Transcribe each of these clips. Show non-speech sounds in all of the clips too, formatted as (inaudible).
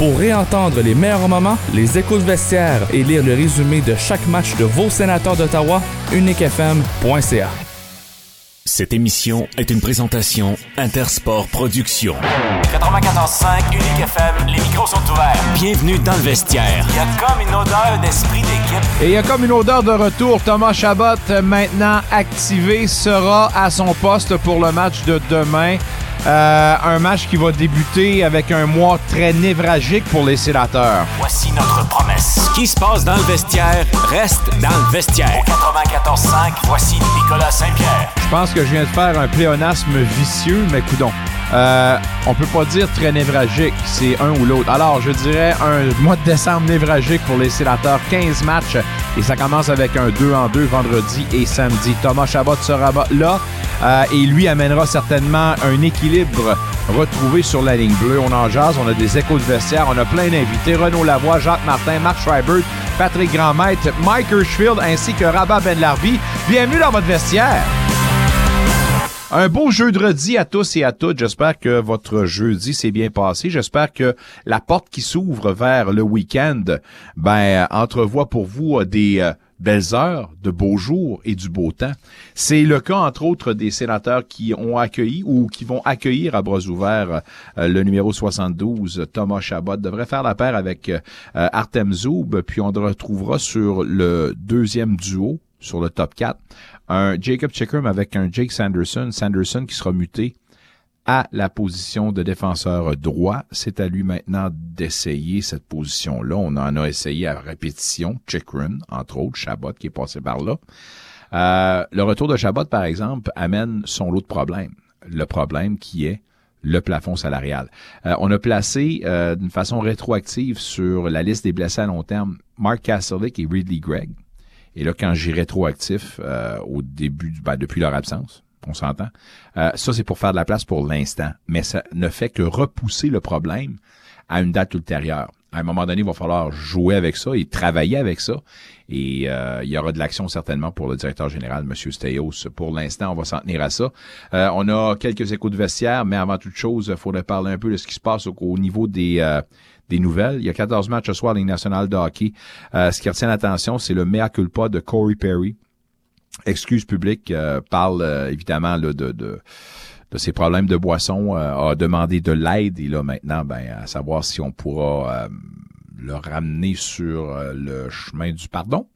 Pour réentendre les meilleurs moments, les échos de vestiaire et lire le résumé de chaque match de vos sénateurs d'Ottawa, uniquefm.ca. Cette émission est une présentation Intersport Productions. 94.5 Unique FM, les micros sont ouverts. Bienvenue dans le vestiaire. Il y a comme une odeur d'esprit d'équipe. Et il y a comme une odeur de retour. Thomas Chabot, maintenant activé, sera à son poste pour le match de demain. Euh, un match qui va débuter avec un mois très névragique pour les sénateurs. Voici notre promesse. Ce qui se passe dans le vestiaire reste dans le vestiaire. Au 94.5, voici Nicolas Saint-Pierre. Je pense que je viens de faire un pléonasme vicieux, mais coudon. Euh, on peut pas dire très névragique, c'est un ou l'autre. Alors, je dirais un mois de décembre névragique pour les sénateurs. 15 matchs et ça commence avec un 2 en 2 vendredi et samedi. Thomas Chabot sera là euh, et lui amènera certainement un équilibre retrouvé sur la ligne bleue. On en jase, on a des échos de vestiaire, on a plein d'invités. Renaud Lavoie, Jacques Martin, Marc Schreiber, Patrick Grandmaître, Mike Hirschfield ainsi que Rabat Benlarbi. Bienvenue dans votre vestiaire! Un beau jeudi à tous et à toutes. J'espère que votre jeudi s'est bien passé. J'espère que la porte qui s'ouvre vers le week-end, ben, entrevoit pour vous des euh, belles heures, de beaux jours et du beau temps. C'est le cas, entre autres, des sénateurs qui ont accueilli ou qui vont accueillir à bras ouverts euh, le numéro 72, Thomas Chabot. Devrait faire la paire avec euh, Artem Zoub, puis on le retrouvera sur le deuxième duo, sur le top 4, un Jacob Chickram avec un Jake Sanderson, Sanderson qui sera muté à la position de défenseur droit. C'est à lui maintenant d'essayer cette position-là. On en a essayé à répétition. Chickram, entre autres, Chabot qui est passé par là. Euh, le retour de Chabot, par exemple, amène son lot de problèmes. Le problème qui est le plafond salarial. Euh, on a placé euh, d'une façon rétroactive sur la liste des blessés à long terme Mark Castlewick et Ridley Gregg. Et là, quand j'ai rétroactif euh, au début, ben, depuis leur absence, on s'entend, euh, ça c'est pour faire de la place pour l'instant, mais ça ne fait que repousser le problème à une date ultérieure. À un moment donné, il va falloir jouer avec ça et travailler avec ça. Et euh, il y aura de l'action certainement pour le directeur général, M. Steyos. Pour l'instant, on va s'en tenir à ça. on a quelques échos de vestiaire, mais avant toute chose, il faudrait parler un peu de ce qui se passe au, niveau des, des nouvelles. Il y a 14 matchs ce soir en Ligue nationale de hockey. Euh, ce qui retient l'attention, c'est le mea culpa de Corey Perry. Excuse publique, euh, parle euh, évidemment de, ses problèmes de boisson, a demandé de l'aide et là maintenant, ben, à savoir si on pourra le ramener sur le chemin du pardon.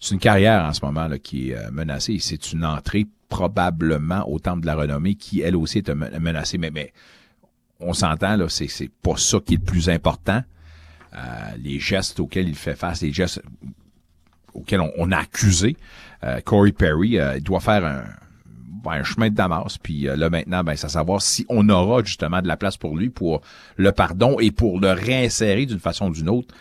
C'est une carrière en ce moment qui est menacée. C'est une entrée probablement au temple de la renommée qui, elle aussi, est menacée. Mais on s'entend, là, c'est, c'est pas ça qui est le plus important. Euh, les gestes auxquels il fait face, les gestes auxquels on, a accusé euh, Corey Perry, euh, il doit faire un, ben, un chemin de Damas. Puis là maintenant, ben, c'est à savoir si on aura justement de la place pour lui pour le pardon et pour le réinsérer d'une façon ou d'une autre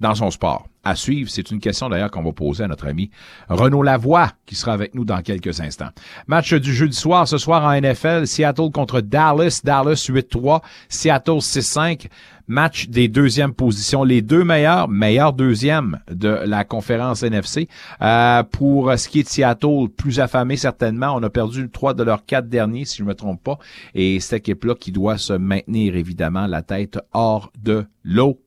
dans son sport. À suivre, c'est une question d'ailleurs qu'on va poser à notre ami Renaud Lavoie, qui sera avec nous dans quelques instants. Match du jeudi soir, ce soir en NFL, Seattle contre Dallas, Dallas 8-3, Seattle 6-5. Match des deuxièmes positions, les deux meilleurs, meilleurs deuxièmes de la conférence NFC. Euh, pour ce qui est de Seattle, plus affamé certainement, on a perdu trois de leurs quatre derniers, si je ne me trompe pas. Et cette équipe-là qui doit se maintenir évidemment la tête hors de l'eau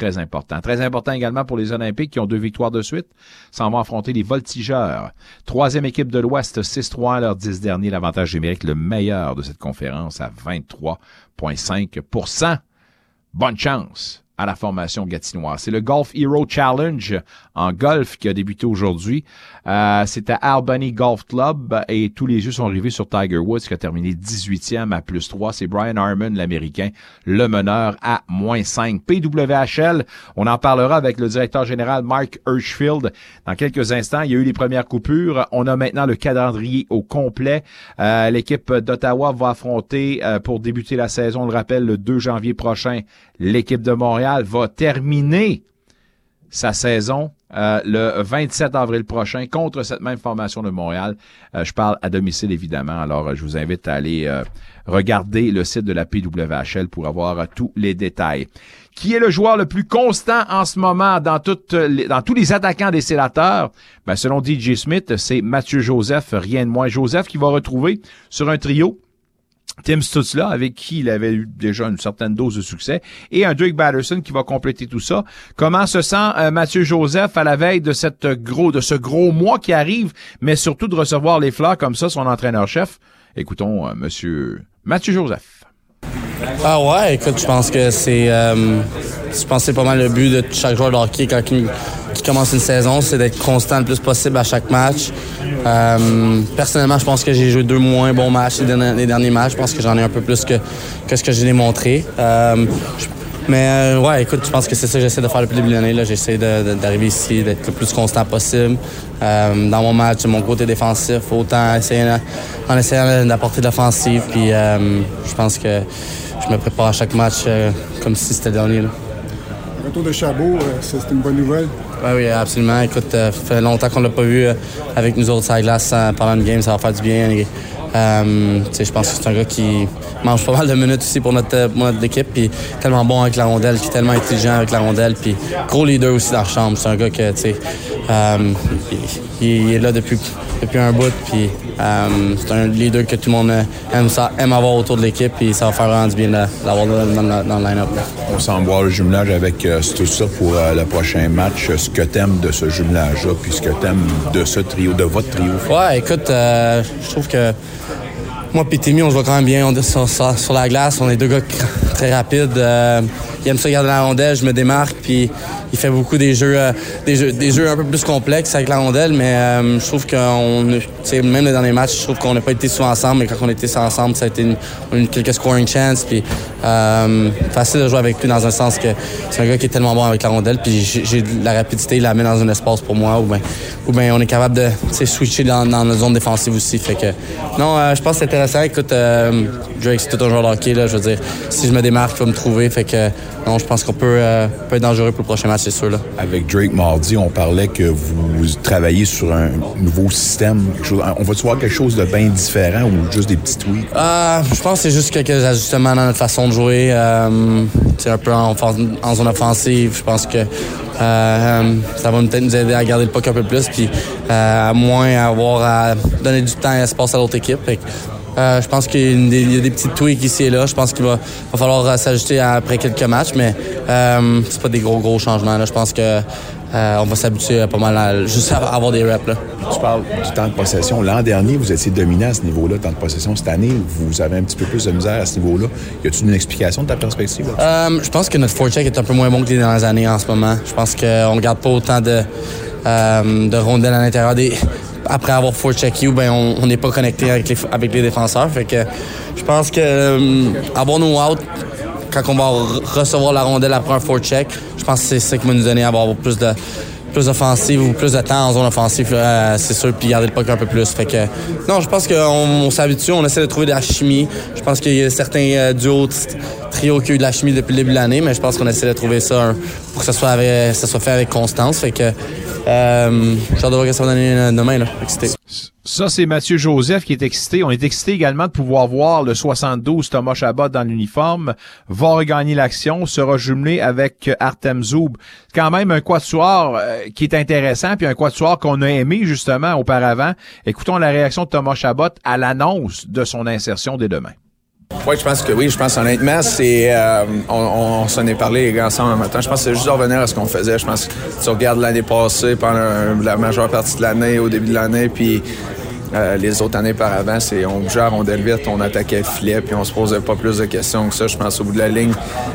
Très important. Très important également pour les Olympiques qui ont deux victoires de suite. S'en vont affronter les Voltigeurs. Troisième équipe de l'Ouest, 6-3 à leurs 10 derniers. L'avantage numérique, le meilleur de cette conférence à 23,5% Bonne chance à la formation gatinoise. C'est le Golf Hero Challenge en golf qui a débuté aujourd'hui. Euh, c'est à Albany Golf Club et tous les yeux sont rivés sur Tiger Woods qui a terminé 18e à plus 3. C'est Brian Harmon, l'Américain, le meneur à moins 5. PWHL, on en parlera avec le directeur général Mark Hirschfield dans quelques instants. Il y a eu les premières coupures. On a maintenant le calendrier au complet. Euh, l'équipe d'Ottawa va affronter euh, pour débuter la saison, on le rappelle, le 2 janvier prochain, l'équipe de Montréal va terminer sa saison euh, le 27 avril prochain contre cette même formation de Montréal. Euh, je parle à domicile évidemment, alors euh, je vous invite à aller regarder le site de la PWHL pour avoir tous les détails. Qui est le joueur le plus constant en ce moment dans, toutes dans tous les attaquants des sénateurs? Ben, selon DJ Smith, c'est Mathieu Joseph, rien de moins. Joseph qui va retrouver sur un trio Tim Stutzla, avec qui il avait eu déjà une certaine dose de succès, et un Drake Batterson qui va compléter tout ça. Comment se sent euh, Mathieu Joseph à la veille de cette gros, de ce gros mois qui arrive, mais surtout de recevoir les fleurs comme ça, son entraîneur-chef? Écoutons, euh, Monsieur Mathieu Joseph. Ah ouais, écoute, je pense que c'est, euh, je pense c'est pas mal le but de chaque joueur de quand il, qui commence une saison, c'est d'être constant le plus possible à chaque match. Euh, personnellement, je pense que j'ai joué deux moins bons matchs les derniers, matchs. Je pense que j'en ai un peu plus que, ce que j'ai démontré. Euh, je- mais euh, ouais, écoute, je pense que c'est ça que j'essaie de faire depuis le début de l'année. J'essaie d'arriver ici, d'être le plus constant possible. Euh, dans mon match, mon côté défensif, autant essayer en essayant d'apporter de l'offensive. Puis je pense que je me prépare à chaque match comme si c'était le dernier. retour de Chabot, c'est une bonne nouvelle. Oui, oui, absolument. Écoute, euh, ça fait longtemps qu'on l'a pas vu euh, avec nous autres sur la glace pendant une game, ça va faire du bien. Euh, je pense que c'est un gars qui mange pas mal de minutes aussi pour notre, euh, pour notre équipe, puis tellement bon avec la rondelle, qui est tellement intelligent avec la rondelle, puis gros leader aussi dans la chambre. C'est un gars que, tu sais, euh, il est là depuis, depuis un bout, puis euh, c'est un leader que tout le monde euh, aime, ça, aime avoir autour de l'équipe, puis ça va faire vraiment du bien de l'avoir dans, dans le- dans le line-up. On semble voir le jumelage avec euh, tout ça pour euh, le prochain match. Ce que t'aimes de ce jumelage-là, puis ce que t'aimes de ce trio, de votre trio. Ouais, écoute, je trouve que moi et Timmy, on se voit quand même bien on est sur- sur la glace. On est deux gars très rapides. Euh, il aime ça garder la rondelle, je me démarque, puis il fait beaucoup des jeux, euh, des jeux, des jeux un peu plus complexes avec la rondelle, mais euh, je trouve qu'on, même les derniers matchs, je trouve qu'on n'a pas été souvent ensemble, mais quand on était ensemble, ça a été une, quelques scoring chances, puis euh, facile de jouer avec lui dans un sens que c'est un gars qui est tellement bon avec la rondelle, puis j'ai la rapidité, il la met dans un espace pour moi, ou bien ou ben on est capable de switcher dans, dans la zone défensive aussi. Fait que non, euh, je pense que c'est intéressant. Écoute, euh, Drake, c'est tout un joueur hockey, là, je veux dire, si je me démarque, il va me trouver. Fait que non, je pense qu'on peut, euh, peut être dangereux pour le prochain match, c'est sûr. Là. Avec Drake mardi, on parlait que vous travaillez sur un nouveau système. quelque chose- on va-tu voir quelque chose de bien différent ou juste des petits tweaks? Euh, je pense que c'est juste quelques ajustements dans notre façon de jouer. Euh, c'est un peu en, en zone offensive. Je pense que euh, ça va peut-être nous aider à garder le puck un peu plus, puis euh, à moins avoir à donner du temps et espace à l'autre équipe. Fait euh, je pense qu'il y a des, il y a des petits tweaks ici et là. Je pense qu'il va, va falloir euh, s'ajuster après quelques matchs, mais euh, c'est pas des gros gros changements. Là. Je pense que euh, on va s'habituer pas mal à juste à avoir des reps. Là. Tu parles du temps de possession. L'an dernier, vous étiez dominé à ce niveau-là, temps de possession. Cette année, vous avez un petit peu plus de misère à ce niveau-là. Y a-t-il une explication de ta perspective? Euh, je pense que notre forecheck est un peu moins bon que les dernières années en ce moment. Je pense qu'on ne garde pas autant de, euh, de rondelles à l'intérieur des. Après avoir forechecké ou ben on n'est pas connecté avec les, avec les défenseurs. Fait que je pense que euh, avoir nos out quand on va re- recevoir la rondelle après un forecheck, je pense que c'est ça qui va nous donner à avoir plus de plus d'offensive ou plus de temps en zone offensive, euh, c'est sûr, puis garder le puck un peu plus. Fait que non, je pense qu'on on, s'habitue, on essaie de trouver de la chimie. Je pense qu'il y a certains euh, duos, trios qui ont eu de la chimie depuis le début de l'année, mais je pense qu'on essaie de trouver ça pour que ça soit, avec- ça soit fait avec constance. Fait que euh, j'ai de voir ce ça va donner euh, demain. Là. Excité. Ça, c'est Mathieu Joseph qui est excité. On est excité également de pouvoir voir le 72 Thomas Chabot dans l'uniforme. Va regagner l'action, sera jumelé avec euh, Artem Zoub. Quand même un quatuor euh, qui est intéressant, puis un quatuor qu'on a aimé justement auparavant. Écoutons la réaction de Thomas Chabot à l'annonce de son insertion dès demain. Oui, je pense que oui. Je pense honnêtement, c'est. euh, on on, on s'en est parlé ensemble en même temps. Je pense que c'est juste de revenir à ce qu'on faisait. Je pense que tu regardes l'année passée, pendant euh, la majeure partie de l'année, au début de l'année, puis euh, les autres années par avant, c'est on à rondelle vite, on attaquait le filet, puis on se posait pas plus de questions que ça. Je pense au bout de la ligne.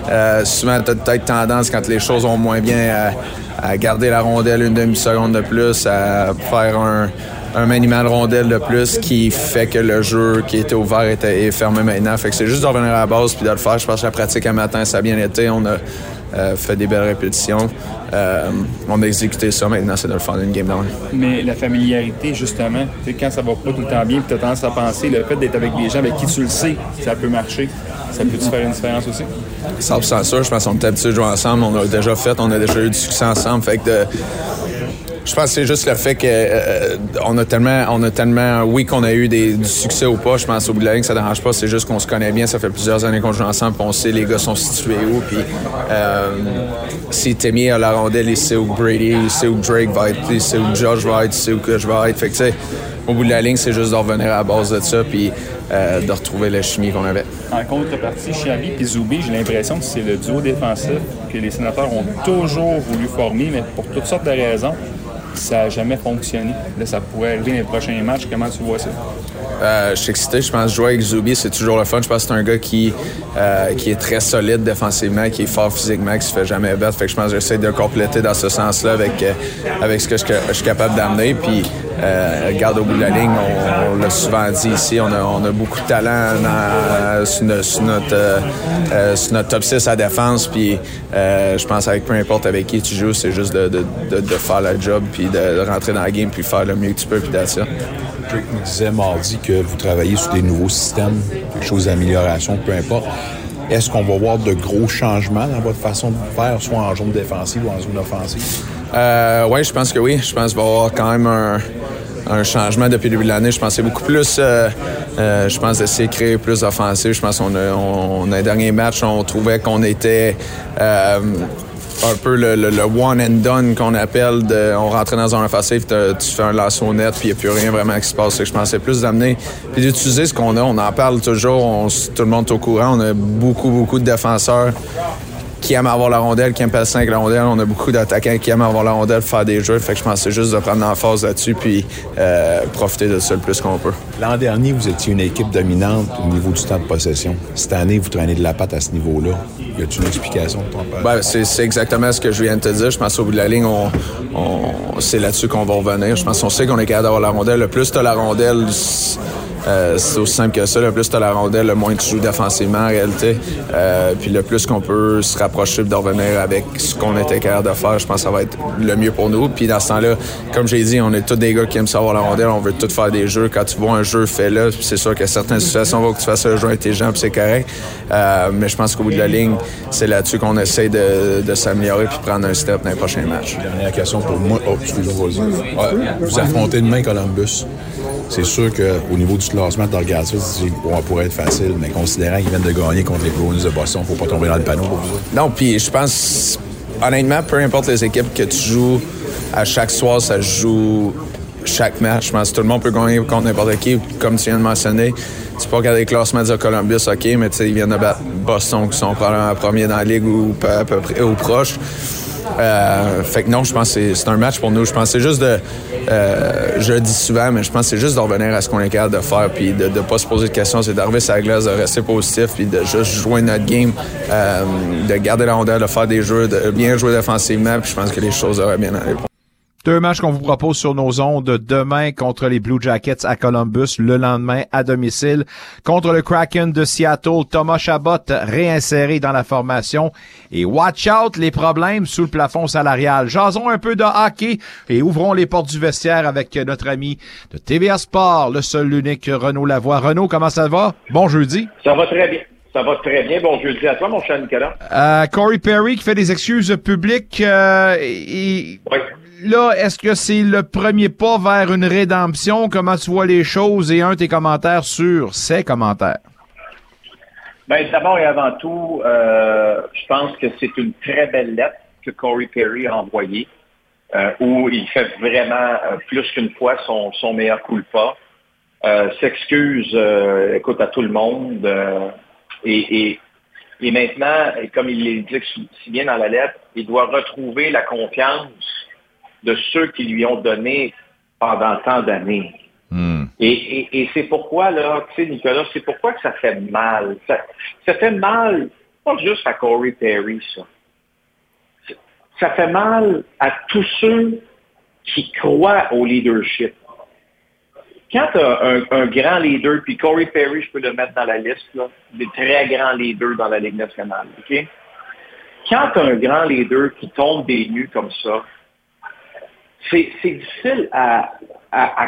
Euh, souvent, tu as peut-être tendance, quand les choses vont moins bien, à garder la rondelle une demi-seconde de plus, à faire un un maniement de rondelle de plus qui fait que le jeu qui était ouvert était, est fermé maintenant. Fait que c'est juste de revenir à la base puis de le faire. Je pense que la pratique un matin, ça a bien été. On a euh, fait des belles répétitions. Euh, on a exécuté ça. Maintenant, c'est de le faire une game down. Mais la familiarité, justement, quand ça va pas tout le temps bien, tu as tendance à penser, le fait d'être avec des gens avec qui tu le sais, ça peut marcher. Ça peut-tu faire une différence aussi? 100% sûr. Je pense qu'on est habitués de jouer ensemble. On l'a déjà fait. On a déjà eu du succès ensemble. Fait que de, Je pense que c'est juste le fait que euh, on a tellement, on a tellement, oui qu'on a eu des, du succès ou pas. Je pense au bout de la ligne, ça dérange pas. C'est juste qu'on se connaît bien. Ça fait plusieurs années qu'on joue ensemble. On sait les gars sont situés où. Puis euh, si Timmy a la rondelle, il sait où Brady, il sait où Drake va être, il sait où Josh va être, il sait où que je vais être. Fait que au bout de la ligne, c'est juste de revenir à la base de ça. Puis euh, de retrouver la chimie qu'on avait. En contrepartie, Chavi et Zoubi, j'ai l'impression que c'est le duo défensif que les sénateurs ont toujours voulu former, mais pour toutes sortes de raisons, ça n'a jamais fonctionné. Ça pourrait arriver dans les prochains matchs. Comment tu vois ça? Euh, je suis excité. Je pense jouer avec Zubi, c'est toujours le fun. Je pense que c'est un gars qui, euh, qui est très solide défensivement, qui est fort physiquement, qui se fait jamais battre. Je pense que j'essaie de compléter dans ce sens-là avec, euh, avec ce que je, suis capable d'amener. Euh, au bout de la ligne, on, l'a souvent dit ici, on a, beaucoup de talent dans, sur, notre, notre, sur, notre, top 6 à défense. Puis, je pense avec peu importe avec qui tu joues, c'est juste de, faire la job, puis de, rentrer dans la game, puis faire le mieux que tu peux, puis d'être Drake nous mardi que vous travaillez sur des nouveaux systèmes, quelque chose d'amélioration, peu importe. Est-ce qu'on va voir de gros changements dans votre façon de faire, soit en zone défensive ou en zone offensive? Euh, oui, je pense que oui. Je pense qu'il va y avoir quand même un, un changement depuis le début de l'année. Je c'est beaucoup plus, euh, euh, je pense, d'essayer de créer plus d'offensive. Je pense qu'on a, on, a un dernier match, on trouvait qu'on était euh, un peu le, le, one and done qu'on appelle. De, on rentrait dans un offensif, tu fais un lasso net, puis il n'y a plus rien vraiment qui se passe. Je pensais plus d'amener, puis d'utiliser ce qu'on a. On en parle toujours, on, tout le monde est au courant. On a beaucoup, beaucoup de défenseurs qui aiment avoir la rondelle, qui aiment passer avec la rondelle. On a beaucoup d'attaquants qui aiment avoir la rondelle, faire des jeux. Fait que je pensais juste de prendre l'emphase là-dessus puis euh, profiter de ça le plus qu'on peut. L'an dernier, vous étiez une équipe dominante au niveau du temps de possession. Cette année, vous traînez de la patte à ce niveau-là. Y a-t-il une explication de ton père? Ben, c'est exactement ce que je viens de te dire. Je pense au bout de la ligne, on, on c'est là-dessus qu'on va revenir. Je pense qu'on sait qu'on est capable d'avoir la rondelle. Le plus tu as la rondelle, euh, c'est aussi simple que ça. Le plus tu la rondelle, le moins tu joues défensivement en réalité. Euh, puis le plus qu'on peut se rapprocher de revenir avec ce qu'on était capable de faire, je pense que ça va être le mieux pour nous. Puis dans ce temps-là, comme j'ai dit, on est tous des gars qui aiment savoir la rondelle. On veut tout faire des jeux. Quand tu vois un jeu, fais-le. C'est sûr que certaines situations vont que tu fasses un jeu intelligent, puis c'est correct. Euh, mais je pense qu'au bout de la ligne, c'est là-dessus qu'on essaie de, de s'améliorer puis prendre un step dans les prochains matchs. Dernière question pour moi. Oh, excusez-moi, ouais, Vous affrontez demain Columbus. C'est sûr qu'au niveau du classement, ça, tu dis, bon, pourrait être facile, mais considérant qu'ils viennent de gagner contre les Bruins de Boston, faut pas tomber dans le panneau pour vous. Non, puis je pense, honnêtement, peu importe les équipes que tu joues, à chaque soir, ça joue chaque match. Je pense que tout le monde peut gagner contre n'importe qui, comme tu viens de mentionner. Tu peux regarder le classement de Columbus, OK, mais tu sais, ils viennent de battre Boston, qui sont probablement premiers dans la ligue ou à peu près ou proche. Euh, fait que non, je pense que c'est un match pour nous. Je pense que c'est juste de. Euh, je le dis souvent, mais je pense que c'est juste de revenir à ce qu'on est capable de faire puis de ne pas se poser de questions. C'est d'arriver sur la glace, de rester positif puis de juste jouer notre game, euh, de garder la rondelle, de faire des jeux, de bien jouer défensivement. Puis je pense que les choses auraient bien allé. Deux matchs qu'on vous propose sur nos ondes demain contre les Blue Jackets à Columbus, le lendemain à domicile contre le Kraken de Seattle. Thomas Chabot réinséré dans la formation et watch out les problèmes sous le plafond salarial. Jasons un peu de hockey et ouvrons les portes du vestiaire avec notre ami de TVA Sport, le seul, l'unique Renaud Lavoie. Renaud, comment ça va? Bon jeudi. Ça va très bien. Ça va très bien. Bon jeudi à toi, mon cher Nicolas. Euh, Corey Perry qui fait des excuses publiques euh, et... Oui là, est-ce que c'est le premier pas vers une rédemption? Comment tu vois les choses? Et un tes commentaires sur ces commentaires. Bien, d'abord et avant tout, euh, je pense que c'est une très belle lettre que Corey Perry a envoyée, euh, où il fait vraiment euh, plus qu'une fois son, meilleur coup de pas. S'excuse, écoute, à tout le monde. Et, et, et, maintenant, comme il l'indique si bien dans la lettre, il doit retrouver la confiance de ceux qui lui ont donné pendant tant d'années. Mm. Et, et, et c'est pourquoi, là, tu sais, Nicolas, c'est pourquoi que ça fait mal. Ça, ça, fait mal, pas juste à Corey Perry, ça. Ça fait mal à tous ceux qui croient au leadership. Quand tu as un, un, grand leader, puis Corey Perry, je peux le mettre dans la liste, là, des très grands leaders dans la Ligue nationale, OK? Quand tu as un grand leader qui tombe des nues comme ça, c'est difficile à,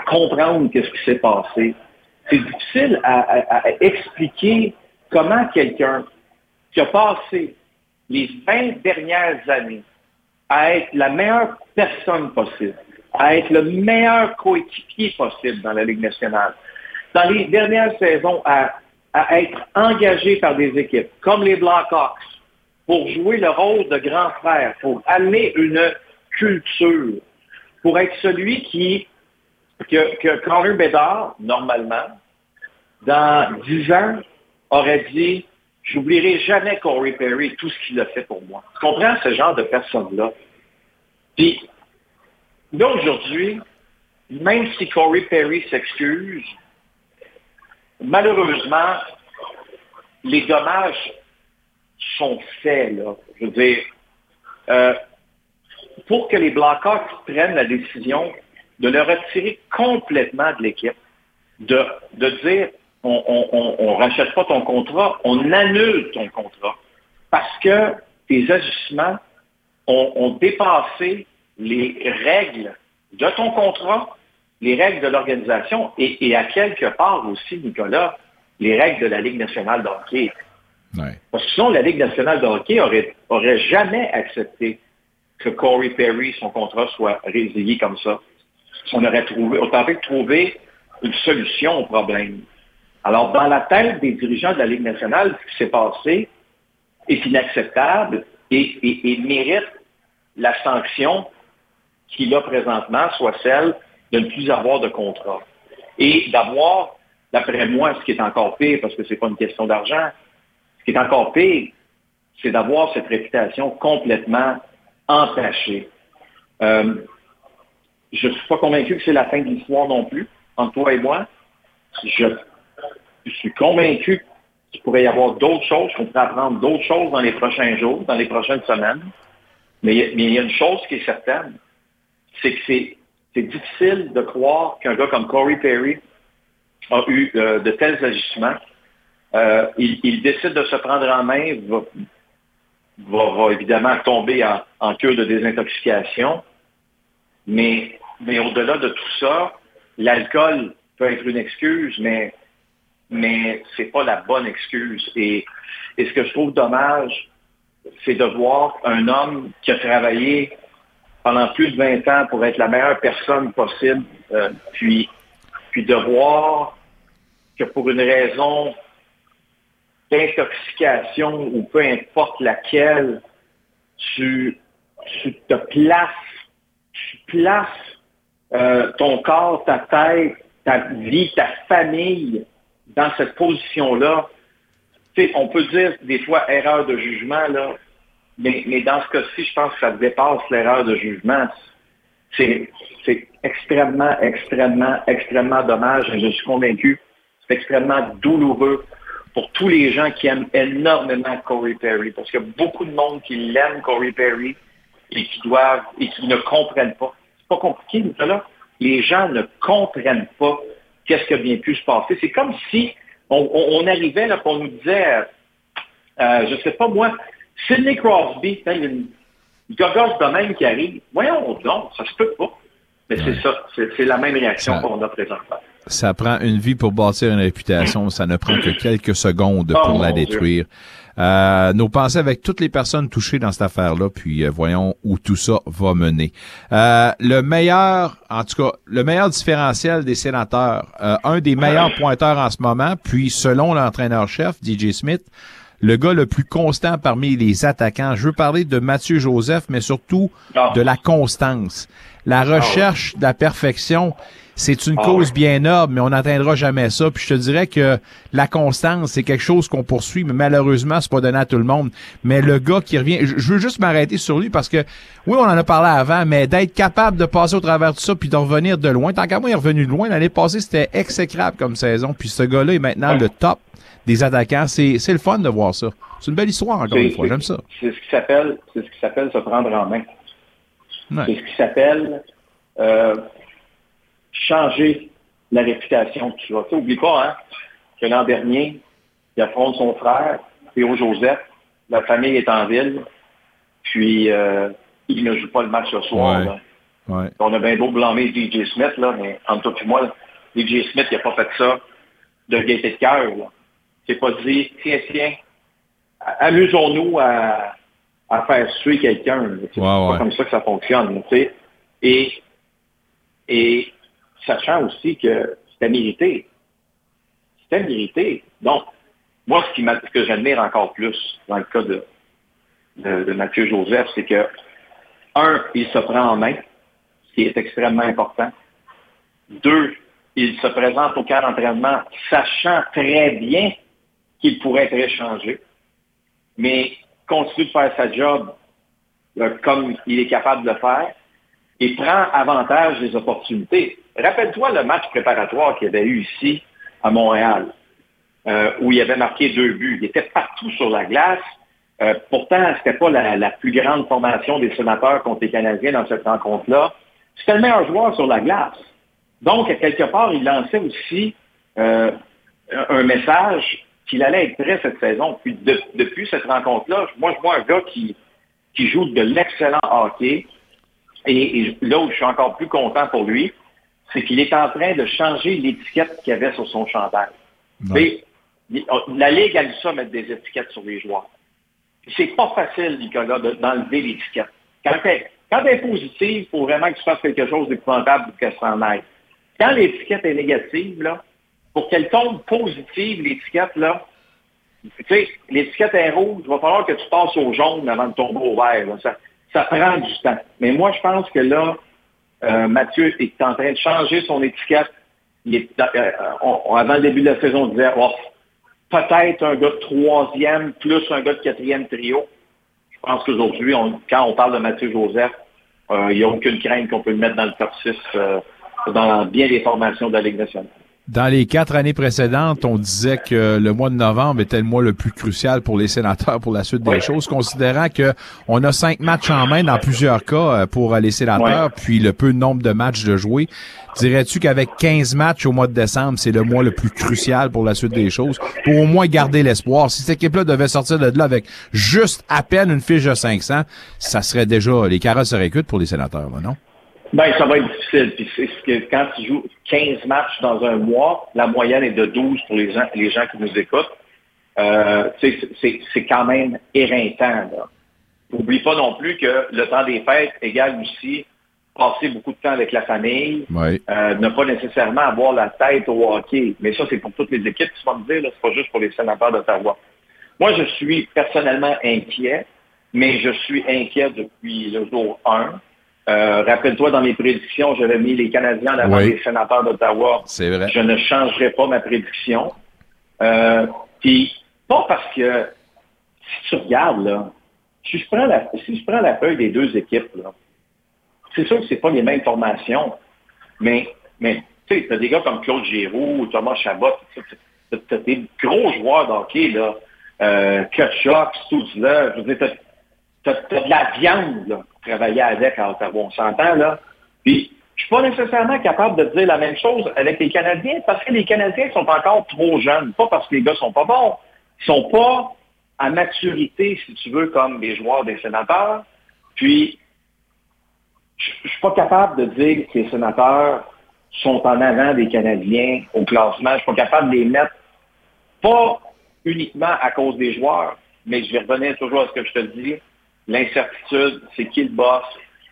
comprendre qu'est-ce qui s'est passé. C'est difficile à, à, expliquer comment quelqu'un qui a passé les 20 dernières années à être la meilleure personne possible, à être le meilleur coéquipier possible dans la Ligue nationale. Dans les dernières saisons, à, à être engagé par des équipes comme les Blackhawks pour jouer le rôle de grand frère, pour amener une culture, pour être celui qui, que, que Bedard, normalement, dans dix ans, aurait dit J'oublierai jamais Corey Perry et tout ce qu'il a fait pour moi. Tu comprends ce genre de personne-là? Puis, là, aujourd'hui, même si Corey Perry s'excuse, malheureusement, les dommages sont faits, là. Je veux dire, euh, pour que les Blackhawks prennent la décision de le retirer complètement de l'équipe, de, de dire on ne rachète pas ton contrat, on annule ton contrat. Parce que tes ajustements ont, dépassé les règles de ton contrat, les règles de l'organisation et, à quelque part aussi, Nicolas, les règles de la Ligue nationale de hockey. Parce que sinon, la Ligue nationale de hockey aurait, aurait jamais accepté que Corey Perry, son contrat, soit résilié comme ça. On aurait trouvé, on tenté de trouver une solution au problème. Alors, dans la tête des dirigeants de la Ligue nationale, ce qui s'est passé est inacceptable et, mérite la sanction qu'il a présentement, soit celle de ne plus avoir de contrat. Et d'avoir, d'après moi, ce qui est encore pire, parce que ce n'est pas une question d'argent, ce qui est encore pire, c'est d'avoir cette réputation complètement entachée. Euh, je ne suis pas convaincu que c'est la fin de l'histoire non plus, entre toi et moi. Je suis convaincu qu'il pourrait y avoir d'autres choses, qu'on pourrait apprendre d'autres choses dans les prochains jours, dans les prochaines semaines. Mais, il y a une chose qui est certaine, c'est que c'est, difficile de croire qu'un gars comme Corey Perry a eu euh, de tels ajustements. Euh, il, décide de se prendre en main, va, évidemment tomber en, en, cure de désintoxication. Mais, mais au-delà de tout ça, l'alcool peut être une excuse, mais mais c'est pas la bonne excuse. Et, ce que je trouve dommage, c'est de voir un homme qui a travaillé pendant plus de 20 ans pour être la meilleure personne possible, euh, puis, puis de voir que pour une raison d'intoxication ou peu importe laquelle, tu, tu te places, tu places euh, ton corps, ta tête, ta vie, ta famille dans cette position-là, on peut dire des fois erreur de jugement, là, mais, mais dans ce cas-ci, je pense que ça dépasse l'erreur de jugement. C'est extrêmement, extrêmement, extrêmement dommage je suis convaincu, c'est extrêmement douloureux pour tous les gens qui aiment énormément Corey Perry, parce qu'il y a beaucoup de monde qui l'aime, Corey Perry, et qui doivent, et qui ne comprennent pas. C'est pas compliqué, là. Les gens ne comprennent pas qu'est-ce qui a bien pu se passer. C'est comme si on, arrivait, là, qu'on nous disait, euh, je ne sais pas moi, Sidney Crosby, il y a une gogosse de même qui arrive. Voyons non, ça se peut pas. Mais c'est ça, c'est la même réaction qu'on a présentement. Ça prend une vie pour bâtir une réputation, ça ne prend que quelques secondes pour oh, la détruire. Euh, nos pensées avec toutes les personnes touchées dans cette affaire-là, puis euh, voyons où tout ça va mener. Euh, le meilleur, en tout cas, le meilleur différentiel des sénateurs, un des meilleurs pointeurs en ce moment, puis selon l'entraîneur-chef, DJ Smith, le gars le plus constant parmi les attaquants. Je veux parler de Mathieu Joseph, mais surtout ah. de la constance. La ah recherche de la perfection, c'est une ah cause bien noble, mais on n'atteindra jamais ça. Puis je te dirais que la constance, c'est quelque chose qu'on poursuit, mais malheureusement, c'est pas donné à tout le monde. Mais le gars qui revient, je veux juste m'arrêter sur lui parce que, oui, on en a parlé avant, mais d'être capable de passer au travers de ça puis de revenir de loin. Tant qu'à moi, il est revenu de loin. L'année passée, c'était exécrable comme saison. Puis ce gars-là est maintenant le top des attaquants. C'est, c'est le fun de voir ça. C'est une belle histoire, encore une fois. J'aime ça. C'est ce qui s'appelle, c'est ce qui s'appelle se prendre en main. C'est ce qui s'appelle euh, changer la réputation que tu as. Oublie pas hein, que l'an dernier, il affronte son frère, Théo Joseph. La famille est en ville. Puis, euh, il ne joue pas le match ce soir. On a bien beau blâmer DJ Smith, là, mais entre toi et moi, DJ Smith, il n'a pas fait ça de gaieté de cœur. C'est pas dit, tiens, tiens, amusons-nous à, à faire suer quelqu'un. C'est pas comme ça que ça fonctionne. Et Et sachant aussi que c'était mérité. C'était mérité. Donc, moi, ce, qui ce que j'admire encore plus dans le cas de, de, Mathieu Joseph, c'est que, un, il se prend en main, ce qui est extrêmement important. Deux, il se présente au cas d'entraînement sachant très bien qu'il pourrait être échangé, mais continue de faire sa job euh, comme il est capable de le faire et prend avantage des opportunités. Rappelle-toi le match préparatoire qu'il y avait eu ici à Montréal, euh, où il avait marqué deux buts. Il était partout sur la glace. Euh, pourtant, ce n'était pas la, plus grande formation des sénateurs contre les Canadiens dans cette rencontre-là. C'était le meilleur joueur sur la glace. Donc, quelque part, il lançait aussi euh, un message qu'il allait être prêt cette saison. Puis depuis cette rencontre-là, moi, je vois un gars qui joue de l'excellent hockey. Et, là où je suis encore plus content pour lui, c'est qu'il est en train de changer l'étiquette qu'il avait sur son chandail. la Ligue a dû ça mettre des étiquettes sur les joueurs. C'est pas facile, Nicolas, d'enlever l'étiquette. Quand elle, quand est positive, il faut vraiment que tu fasses quelque chose d'épouvantable pour qu'elle s'en aille. Quand l'étiquette est négative, là, pour qu'elle tombe positive, l'étiquette, là, tu sais, l'étiquette est rouge, il va falloir que tu passes au jaune avant de tomber au vert. Ça, ça prend du temps. Mais moi, je pense que là, euh, Mathieu est en train de changer son étiquette. Est, euh, avant le début de la saison, on disait oh, peut-être un gars de troisième plus un gars de quatrième trio. Je pense qu'aujourd'hui, quand on parle de Mathieu Joseph, euh, il n'y a aucune crainte qu'on peut le mettre dans le top 6 dans bien des formations de la Ligue nationale. Dans les quatre années précédentes, on disait que le mois de novembre était le mois le plus crucial pour les sénateurs pour la suite des choses, considérant que on a cinq matchs en main dans plusieurs cas euh, pour les sénateurs, puis le peu de nombre de matchs de jouer. Dirais-tu qu'avec 15 matchs au mois de décembre, c'est le mois le plus crucial pour la suite des choses, pour au moins garder l'espoir? Si cette équipe-là devait sortir de là avec juste à peine une fiche de 500, ça serait déjà, les carottes seraient cuites pour les sénateurs, non? Ben, ça va être difficile. Puis c'est que quand tu joues 15 matchs dans un mois, la moyenne est de 12 pour les gens, les gens qui nous écoutent. Euh, c'est quand même éreintant. N'oublie pas non plus que le temps des fêtes égale aussi passer beaucoup de temps avec la famille, euh, ne pas nécessairement avoir la tête au hockey. Mais ça, c'est pour toutes les équipes, tu vas me dire, c'est pas juste pour les sénateurs d'Ottawa. Moi, je suis personnellement inquiet, mais je suis inquiet depuis le jour 1. Euh, rappelle-toi, dans mes prédictions, j'avais mis les Canadiens en avant des sénateurs d'Ottawa. C'est vrai. Je ne changerai pas ma prédiction. Euh, puis, pas parce que, si tu regardes, là, si je prends la, si je prends la feuille des deux équipes, là, c'est sûr que c'est pas les mêmes formations, mais, mais tu sais, t'as des gars comme Claude Giroux, Thomas Chabot, t'as des gros joueurs d'hockey, là, euh, Kutchuk, je veux dire, t'as, as de la viande, là travailler avec à Ottawa. On s'entend, là. Puis, je suis pas nécessairement capable de dire la même chose avec les Canadiens parce que les Canadiens sont encore trop jeunes. Pas parce que les gars sont pas bons. Ils sont pas à maturité, si tu veux, comme les joueurs des sénateurs. Puis, je suis pas capable de dire que les sénateurs sont en avant des Canadiens au classement. Je suis pas capable de les mettre, pas uniquement à cause des joueurs, mais je vais revenir toujours à ce que je te dis, l'incertitude, c'est qui le boss?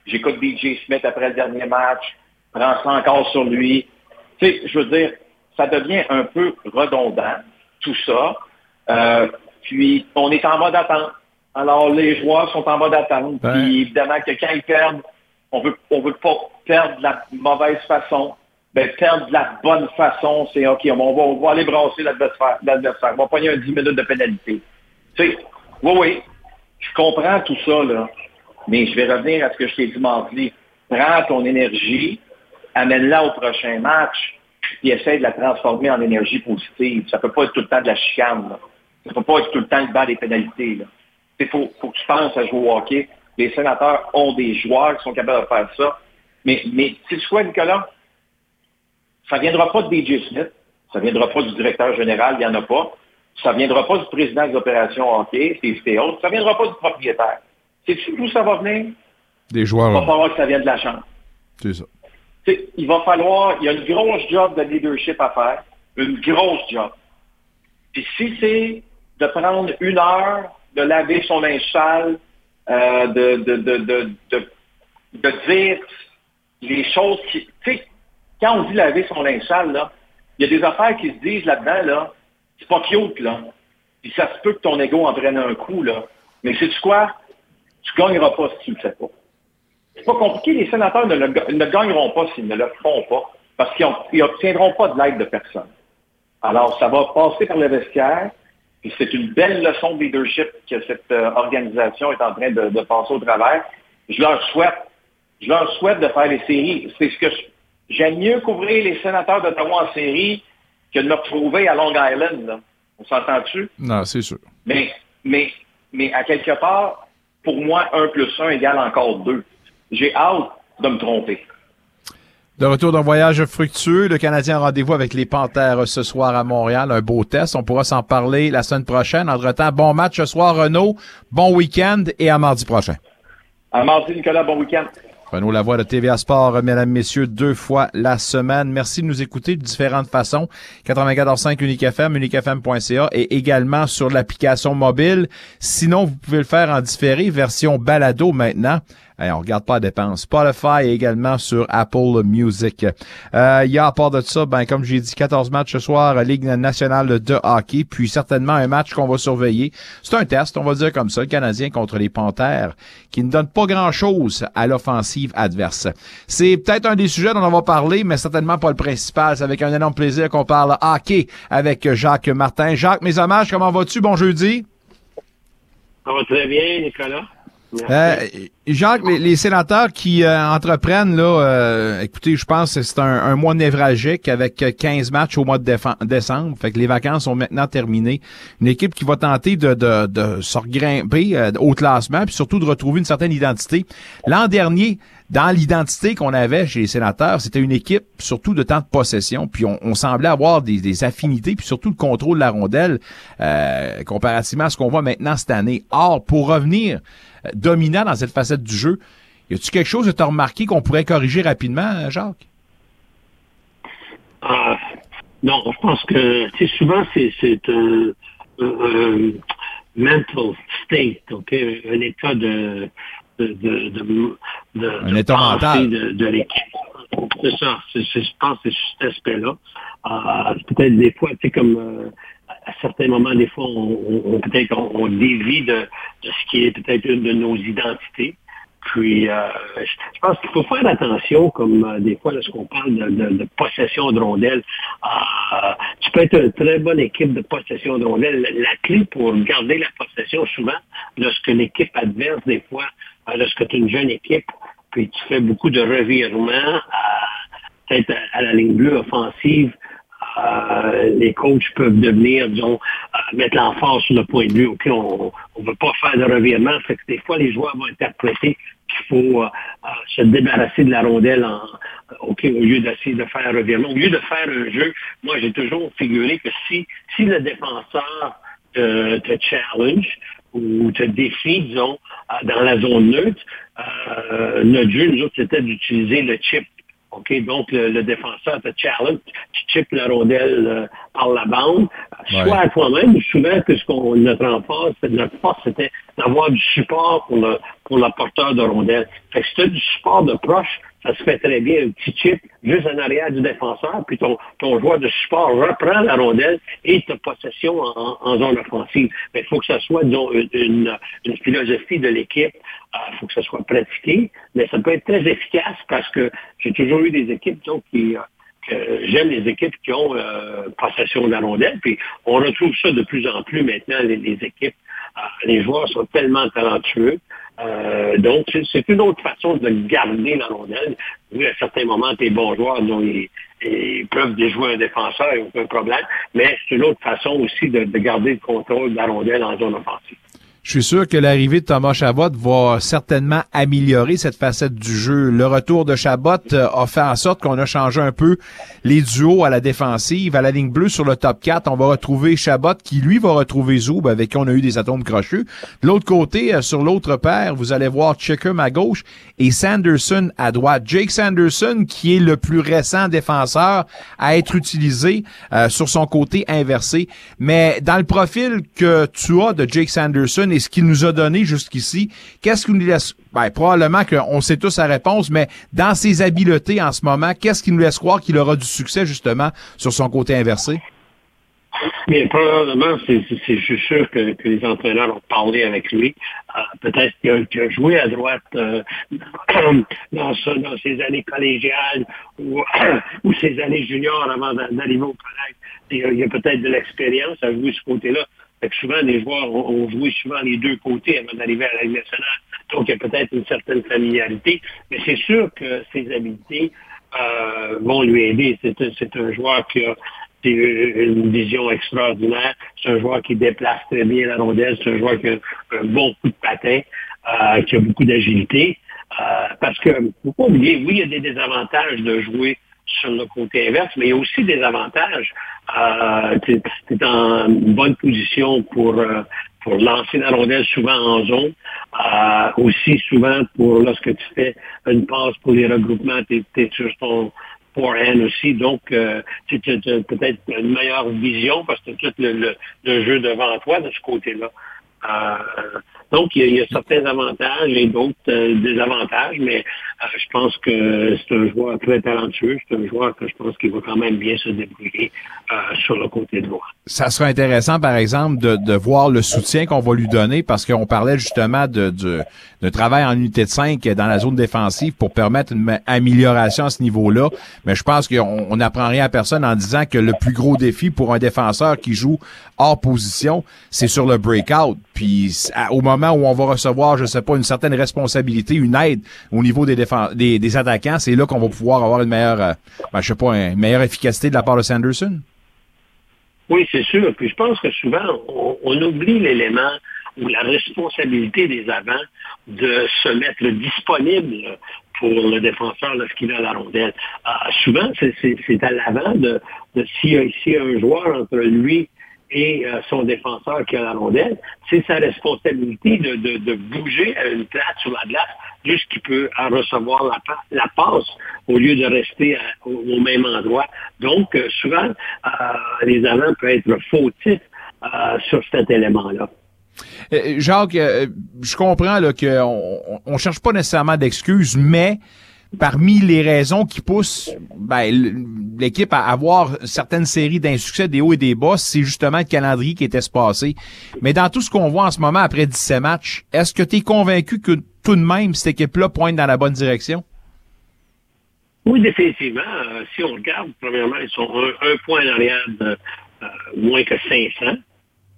J'écoute DJ Smith après le dernier match, prends ça encore sur lui. Tu sais, je veux dire, ça devient un peu redondant, tout ça. Euh, puis, on est en mode attente. Alors, les joueurs sont en mode attente. Puis, évidemment, que quand ils perdent, on veut, on veut pas perdre de la mauvaise façon. Ben, perdre de la bonne façon, c'est OK, on va, on va aller brasser l'adversaire. On va pogner un 10 minutes de pénalité. Tu sais, oui, oui, je comprends tout ça, là. Mais je vais revenir à ce que je t'ai dit mardi. Prends ton énergie, amène-la au prochain match, puis essaie de la transformer en énergie positive. Ça ne peut pas être tout le temps de la chicane. Là. Ça ne peut pas être tout le temps le bas des pénalités. Il faut, que tu penses à jouer au hockey. Les sénateurs ont des joueurs qui sont capables de faire ça. Mais, mais tu sais quoi, Nicolas? Ça ne viendra pas de DJ Smith. Ça ne viendra pas du directeur général. Il n'y en a pas. Ça ne viendra pas du président des opérations hockey, Steve autres. Ça ne viendra pas du propriétaire. Sais-tu d'où ça va venir? Des joueurs. Il va falloir que ça vienne de la chambre. C'est ça. il va falloir, il y a une grosse job de leadership à faire, une grosse job. Puis si c'est de prendre une heure, de laver son linge sale, euh, de, de, de, de, de, dire les choses qui. Tu sais, quand on dit laver son linge sale, là, il y a des affaires qui se disent là-dedans, là, c'est pas cute, là. Puis ça se peut que ton ego en prenne un coup, là. Mais sais-tu quoi? Tu gagneras pas si tu le fais pas. C'est pas compliqué. Les sénateurs ne, ne gagneront pas s'ils ne le font pas, parce qu'ils n'obtiendront pas de l'aide de personne. Alors, ça va passer par le vestiaire, et c'est une belle leçon de leadership que cette euh, organisation est en train de, de, passer au travers. Je leur souhaite, je leur souhaite de faire les séries. C'est ce que j'aime mieux couvrir les sénateurs d'Ottawa en série que de me retrouver à Long Island. Là. On s'entend-tu? Non, c'est sûr. Mais, mais, mais à quelque part, pour moi, 1 plus 1 égale encore 2. J'ai hâte de me tromper. De retour d'un voyage fructueux, le Canadien a rendez-vous avec les Panthères ce soir à Montréal. Un beau test. On pourra s'en parler la semaine prochaine. Entre-temps, bon match ce soir, Renaud. Bon week-end et à mardi prochain. À mardi, Nicolas. Bon week-end. Renaud Lavoie de TVA Sport, mesdames, messieurs, deux fois la semaine. Merci de nous écouter de différentes façons. 94.5 Unique FM, uniquefm.ca et également sur l'application mobile. Sinon, vous pouvez le faire en différé, version balado maintenant. Hey, on regarde pas la dépense. Spotify et également sur Apple Music. Euh, il y a à part de ça, ben comme j'ai dit, 14 matchs ce soir, Ligue nationale de hockey, puis certainement un match qu'on va surveiller. C'est un test, on va dire comme ça, le Canadien contre les Panthères, qui ne donne pas grand-chose à l'offensive adverse. C'est peut-être un des sujets dont on va parler, mais certainement pas le principal. C'est avec un énorme plaisir qu'on parle hockey avec Jacques Martin. Jacques, mes hommages, comment vas-tu? Bon jeudi. Ça va très bien, Nicolas. Euh, Jacques, les, les, sénateurs qui euh, entreprennent, là, euh, écoutez, je pense que c'est un, un, mois névralgique avec 15 matchs au mois de décembre. Fait que les vacances sont maintenant terminées. Une équipe qui va tenter de, de, de se regrimper euh, au classement, puis surtout de retrouver une certaine identité. L'an dernier, dans l'identité qu'on avait chez les sénateurs, c'était une équipe surtout de temps de possession, puis on, on semblait avoir des, des, affinités, puis surtout le contrôle de la rondelle euh, comparativement à ce qu'on voit maintenant cette année. Or, pour revenir dominant dans cette facette du jeu. Y a-tu quelque chose que tu as remarqué qu'on pourrait corriger rapidement, Jacques? Ah, non, je pense que souvent c'est un, un, mental state, ok, un état de, de, de, de, de un état mental de, de l'équipe. C'est ça. je pense que c'est cet aspect-là. Euh, peut-être des fois, tu sais, comme euh, à certains moments, des fois, on, on peut-être on, on dévie de, de, ce qui est peut-être une de nos identités. Puis, euh, je pense qu'il faut faire attention, comme euh, des fois, lorsqu'on parle de, de, de, possession de rondelles, euh, tu peux être une très bonne équipe de possession de rondelles. La, clé pour garder la possession, souvent, lorsque l'équipe adverse, des fois, lorsque tu es une jeune équipe, puis tu fais beaucoup de revirements, peut-être à la ligne bleue offensive, euh, les coachs peuvent devenir, disons, euh, mettre l'emphase sur le point de vue. OK, on ne veut pas faire de revirement. Fait que des fois, les joueurs vont interpréter qu'il faut euh, se débarrasser de la rondelle en, OK, au lieu d'essayer de faire un revirement. Au lieu de faire un jeu, moi, j'ai toujours figuré que si, si le défenseur te, challenge ou te défie, disons, dans la zone neutre, notre jeu, nous autres, c'était d'utiliser le chip OK, donc le, le, défenseur te challenge, tu chips la rondelle euh, par la bande, ouais. soit à toi-même, ou souvent que ce qu'on notre emphase, notre force, c'était d'avoir du support pour le pour le porteur de rondelle. Fait que si tu as du support de proche, ça se fait très bien, un petit chip juste en arrière du défenseur, puis ton, ton joueur de support reprend la rondelle et ta possession en, en zone offensive. Mais il faut que ça soit, disons, une, une, une philosophie de l'équipe. Il euh, faut que ça soit pratiqué, mais ça peut être très efficace parce que j'ai toujours eu des équipes, disons, qui... J'aime les équipes qui ont euh, possession de la rondelle, puis on retrouve ça de plus en plus maintenant, les, équipes. Euh, les joueurs sont tellement talentueux. Euh, donc, c'est une autre façon de garder la rondelle. Oui, à certains moments, tes bons joueurs, dont ils, ils, peuvent déjouer un défenseur, il n'y a aucun problème, mais c'est une autre façon aussi de, de garder le contrôle de la rondelle en zone offensive. Je suis sûr que l'arrivée de Thomas Chabot va certainement améliorer cette facette du jeu. Le retour de Chabot euh, a fait en sorte qu'on a changé un peu les duos à la défensive. À la ligne bleue sur le top 4, on va retrouver Chabot qui, lui, va retrouver Zoub avec qui on a eu des atomes crochus. De l'autre côté, euh, sur l'autre paire, vous allez voir Chickham à gauche et Sanderson à droite. Jake Sanderson, qui est le plus récent défenseur à être utilisé euh, sur son côté inversé. Mais dans le profil que tu as de Jake Sanderson, et ce qu'il nous a donné jusqu'ici, qu'est-ce qu'il nous laisse, ben, probablement qu'on sait tous la réponse, mais dans ses habiletés en ce moment, qu'est-ce qui nous laisse croire qu'il aura du succès justement sur son côté inversé? Mais probablement, c'est juste sûr que, les entraîneurs ont parlé avec lui. Euh, Peut-être qu'il a, joué à droite euh, (clears throat) dans, ses années collégiales ou, (clears throat) ses années juniors avant d'arriver au collège. Il y a, a peut-être de l'expérience à jouer ce côté-là. Souvent, les joueurs ont, joué souvent les deux côtés avant d'arriver à la Ligue nationale. Donc, il y a peut-être une certaine familiarité. Mais c'est sûr que ses habiletés euh, vont lui aider. C'est un joueur qui a une vision extraordinaire. C'est un joueur qui déplace très bien la rondelle. C'est un joueur qui a un bon coup de patin, euh, qui a beaucoup d'agilité. Euh, parce que, faut pas oublier, oui, il y a des désavantages de jouer sur le côté inverse, mais il y a aussi des avantages. Euh, tu es, en bonne position pour, euh, pour lancer la rondelle souvent en zone. Euh, aussi souvent pour lorsque tu fais une passe pour les regroupements, tu es, sur ton forehand aussi. Donc, euh, tu as, peut-être une meilleure vision parce que tu as tout le, le, le, jeu devant toi de ce côté-là. Euh, donc, il y, a, certains avantages et d'autres euh, désavantages, mais je pense que c'est un joueur très talentueux. C'est un joueur que je pense qu'il va quand même bien se débrouiller euh, sur le côté droit. Ça sera intéressant, par exemple, de, de voir le soutien qu'on va lui donner parce qu'on parlait justement de, de, de, travail en unité de 5 dans la zone défensive pour permettre une amélioration à ce niveau-là. Mais je pense qu'on n'apprend rien à personne en disant que le plus gros défi pour un défenseur qui joue hors position, c'est sur le breakout. Puis au moment où on va recevoir, je sais pas, une certaine responsabilité, une aide au niveau des, des, attaquants, c'est là qu'on va pouvoir avoir une meilleure, euh, ben, je sais pas, une meilleure efficacité de la part de Sanderson? Oui, c'est sûr. Puis je pense que souvent, on, oublie l'élément ou la responsabilité des avants de se mettre disponible pour le défenseur lorsqu'il a la rondelle. Euh, souvent, c'est à l'avant de, s'il y, a un joueur entre lui et euh, son défenseur qui a la rondelle, c'est sa responsabilité de, de, bouger à une place sur la glace jusqu'il peut recevoir la, la, passe au lieu de rester au, même endroit. Donc, euh, souvent, euh, les avants peuvent être fautifs sur cet élément-là. Jacques, je comprends qu'on on cherche pas nécessairement d'excuses, mais parmi les raisons qui poussent ben, l'équipe à avoir certaines séries d'insuccès, des hauts et des bas, c'est justement le calendrier qui est espacé. Mais dans tout ce qu'on voit en ce moment après 17 matchs, est-ce que tu es convaincu que tout de même cette équipe-là pointe dans la bonne direction? Oui, définitivement. Euh, si on regarde, premièrement, ils sont un, point en arrière de euh, moins que 500.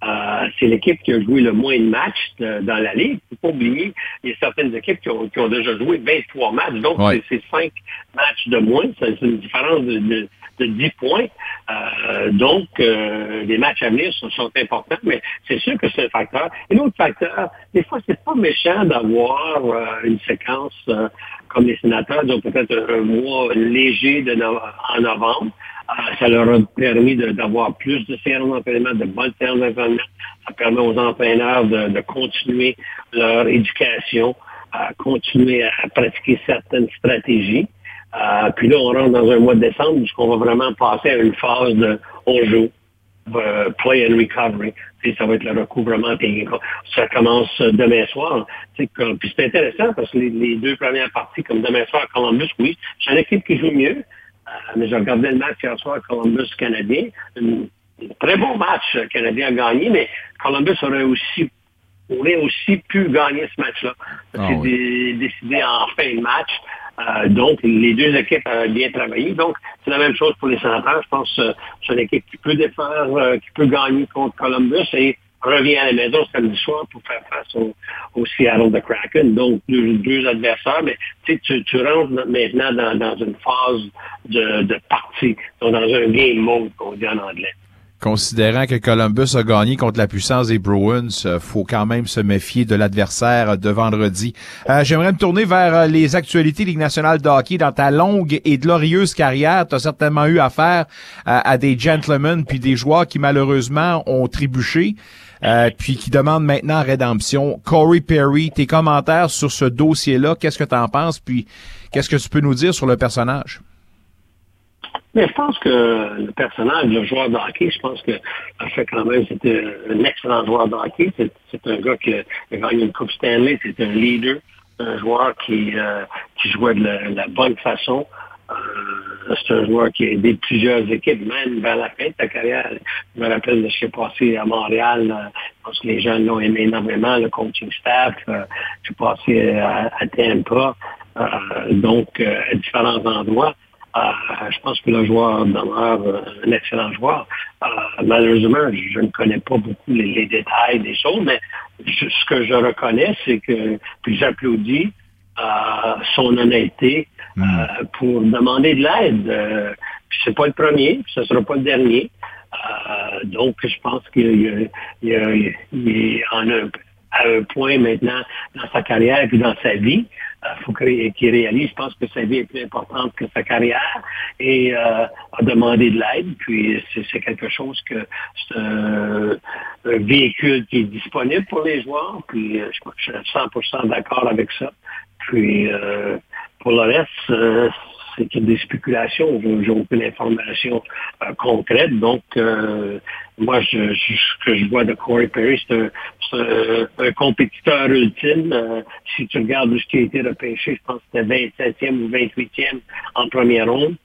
Euh, c'est l'équipe qui a joué le moins de matchs de, dans la Ligue. Il ne faut pas oublier, il y a certaines équipes qui ont, qui ont déjà joué 23 matchs. Donc, ouais. c'est 5 matchs de moins. C'est une différence de, de, de 10 points. Euh, donc, euh, les matchs à venir sont, sont importants, mais c'est sûr que c'est un facteur. Et l'autre facteur, des fois, c'est pas méchant d'avoir euh, une séquence euh, comme les sénateurs, donc peut-être un, mois léger de en novembre. Euh, ça leur a permis d'avoir plus de séances d'entraînement, de bonnes séances d'entraînement. Ça permet aux entraîneurs de, de continuer leur éducation, à continuer à pratiquer certaines stratégies. Euh, puis là, on rentre dans un mois de décembre puisqu'on va vraiment passer à une phase de on joue, euh, play and recovery. Ça va être le recouvrement. Ça commence demain soir. Puis c'est intéressant parce que les, les, deux premières parties, comme demain soir, Columbus, oui, c'est une équipe qui joue mieux. Euh, mais j'ai regardé le match hier soir, Columbus-Canadien. Un très bon match. Le Canadien a gagné, mais Columbus aurait aussi aurait aussi pu gagner ce match-là. C'est oh, oui. décidé en fin de match. Euh, donc, les deux équipes ont bien travaillé. Donc, c'est la même chose pour les sénateurs. Je pense que c'est une équipe qui peut défaire, euh, qui peut gagner contre Columbus et revient à la maison samedi soir pour faire face au, au Seattle de Kraken. Donc, deux, deux adversaires, mais tu, tu rentres maintenant dans, dans une phase de, de partie, donc dans un game mode, qu'on dit en anglais. Considérant que Columbus a gagné contre la puissance des Bruins, euh, faut quand même se méfier de l'adversaire de vendredi. Euh, J'aimerais me tourner vers euh, les actualités Ligue nationale de. Dans ta longue et glorieuse carrière, tu as certainement eu affaire à, des gentlemen puis des joueurs qui malheureusement ont trébuché. Puis qui demandent maintenant rédemption. Corey Perry, tes commentaires sur ce dossier-là, qu'est-ce que tu en penses? Puis qu'est-ce que tu peux nous dire sur le personnage? Mais je pense que le personnage, le joueur de hockey, je pense que fait quand même, c'était un excellent joueur de hockey. C'est un gars qui a gagné une Coupe Stanley, c'est un leader, un joueur qui, euh, jouait de la, bonne façon. Euh, c'est un joueur qui a aidé plusieurs équipes, même vers la fin de sa carrière. Je me rappelle de ce qui est passé à Montréal. Euh, je pense que les jeunes l'ont aimé énormément, le coaching staff. Euh, je suis passé à, à Tampa, donc à différents endroits. Je pense que le joueur demeure un excellent joueur. malheureusement, je ne connais pas beaucoup les, détails des choses, mais ce que je reconnais, c'est que, puis j'applaudis, son honnêteté euh, pour demander de l'aide. Euh, puis c'est pas le premier, ce sera pas le dernier. Euh, donc, je pense qu'il est en un, à un point maintenant dans sa carrière et dans sa vie. Faut qu'il réalise, je pense que sa vie est plus importante que sa carrière et a demandé de l'aide. Puis c'est quelque chose que c'est un, véhicule qui est disponible pour les joueurs. Puis je suis 100% d'accord avec ça. Puis, euh, pour le reste, euh, c'est des spéculations. J'ai aucune information euh, concrète. Donc, moi, je, ce que je vois de Corey Perry, c'est un, compétiteur ultime. si tu regardes ce qui a été repêché, je pense que c'était 27e ou 28e en première ronde.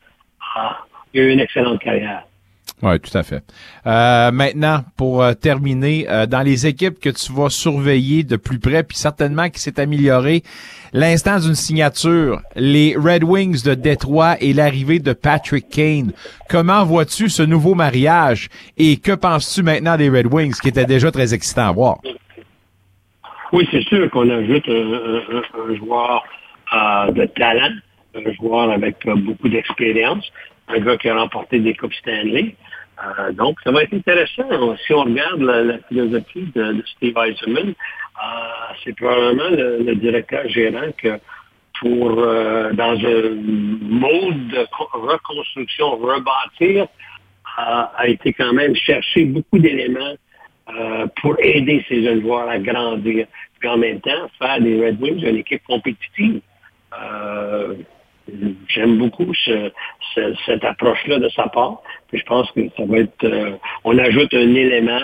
Ah, il a eu une excellente carrière. Oui, tout à fait. Euh, maintenant, pour euh, terminer, euh, dans les équipes que tu vas surveiller de plus près, puis certainement qui s'est amélioré, l'instant d'une signature, les Red Wings de Détroit et l'arrivée de Patrick Kane. Comment vois-tu ce nouveau mariage et que penses-tu maintenant des Red Wings, qui était déjà très excitant à voir? Oui, c'est sûr qu'on ajoute un, un joueur de talent, un joueur avec beaucoup d'expérience, un gars qui a remporté des Coupes Stanley. Euh, donc, ça va être intéressant. Si on regarde la, philosophie de, Steve Eisenman, euh, c'est probablement le, directeur gérant que pour, euh, dans un mode de reconstruction, rebâtir, a été quand même chercher beaucoup d'éléments pour aider ces jeunes joueurs à grandir. Puis en même temps, faire des Red Wings une équipe compétitive j'aime beaucoup cette approche-là de sa part. Je pense que ça va être, euh, on ajoute un élément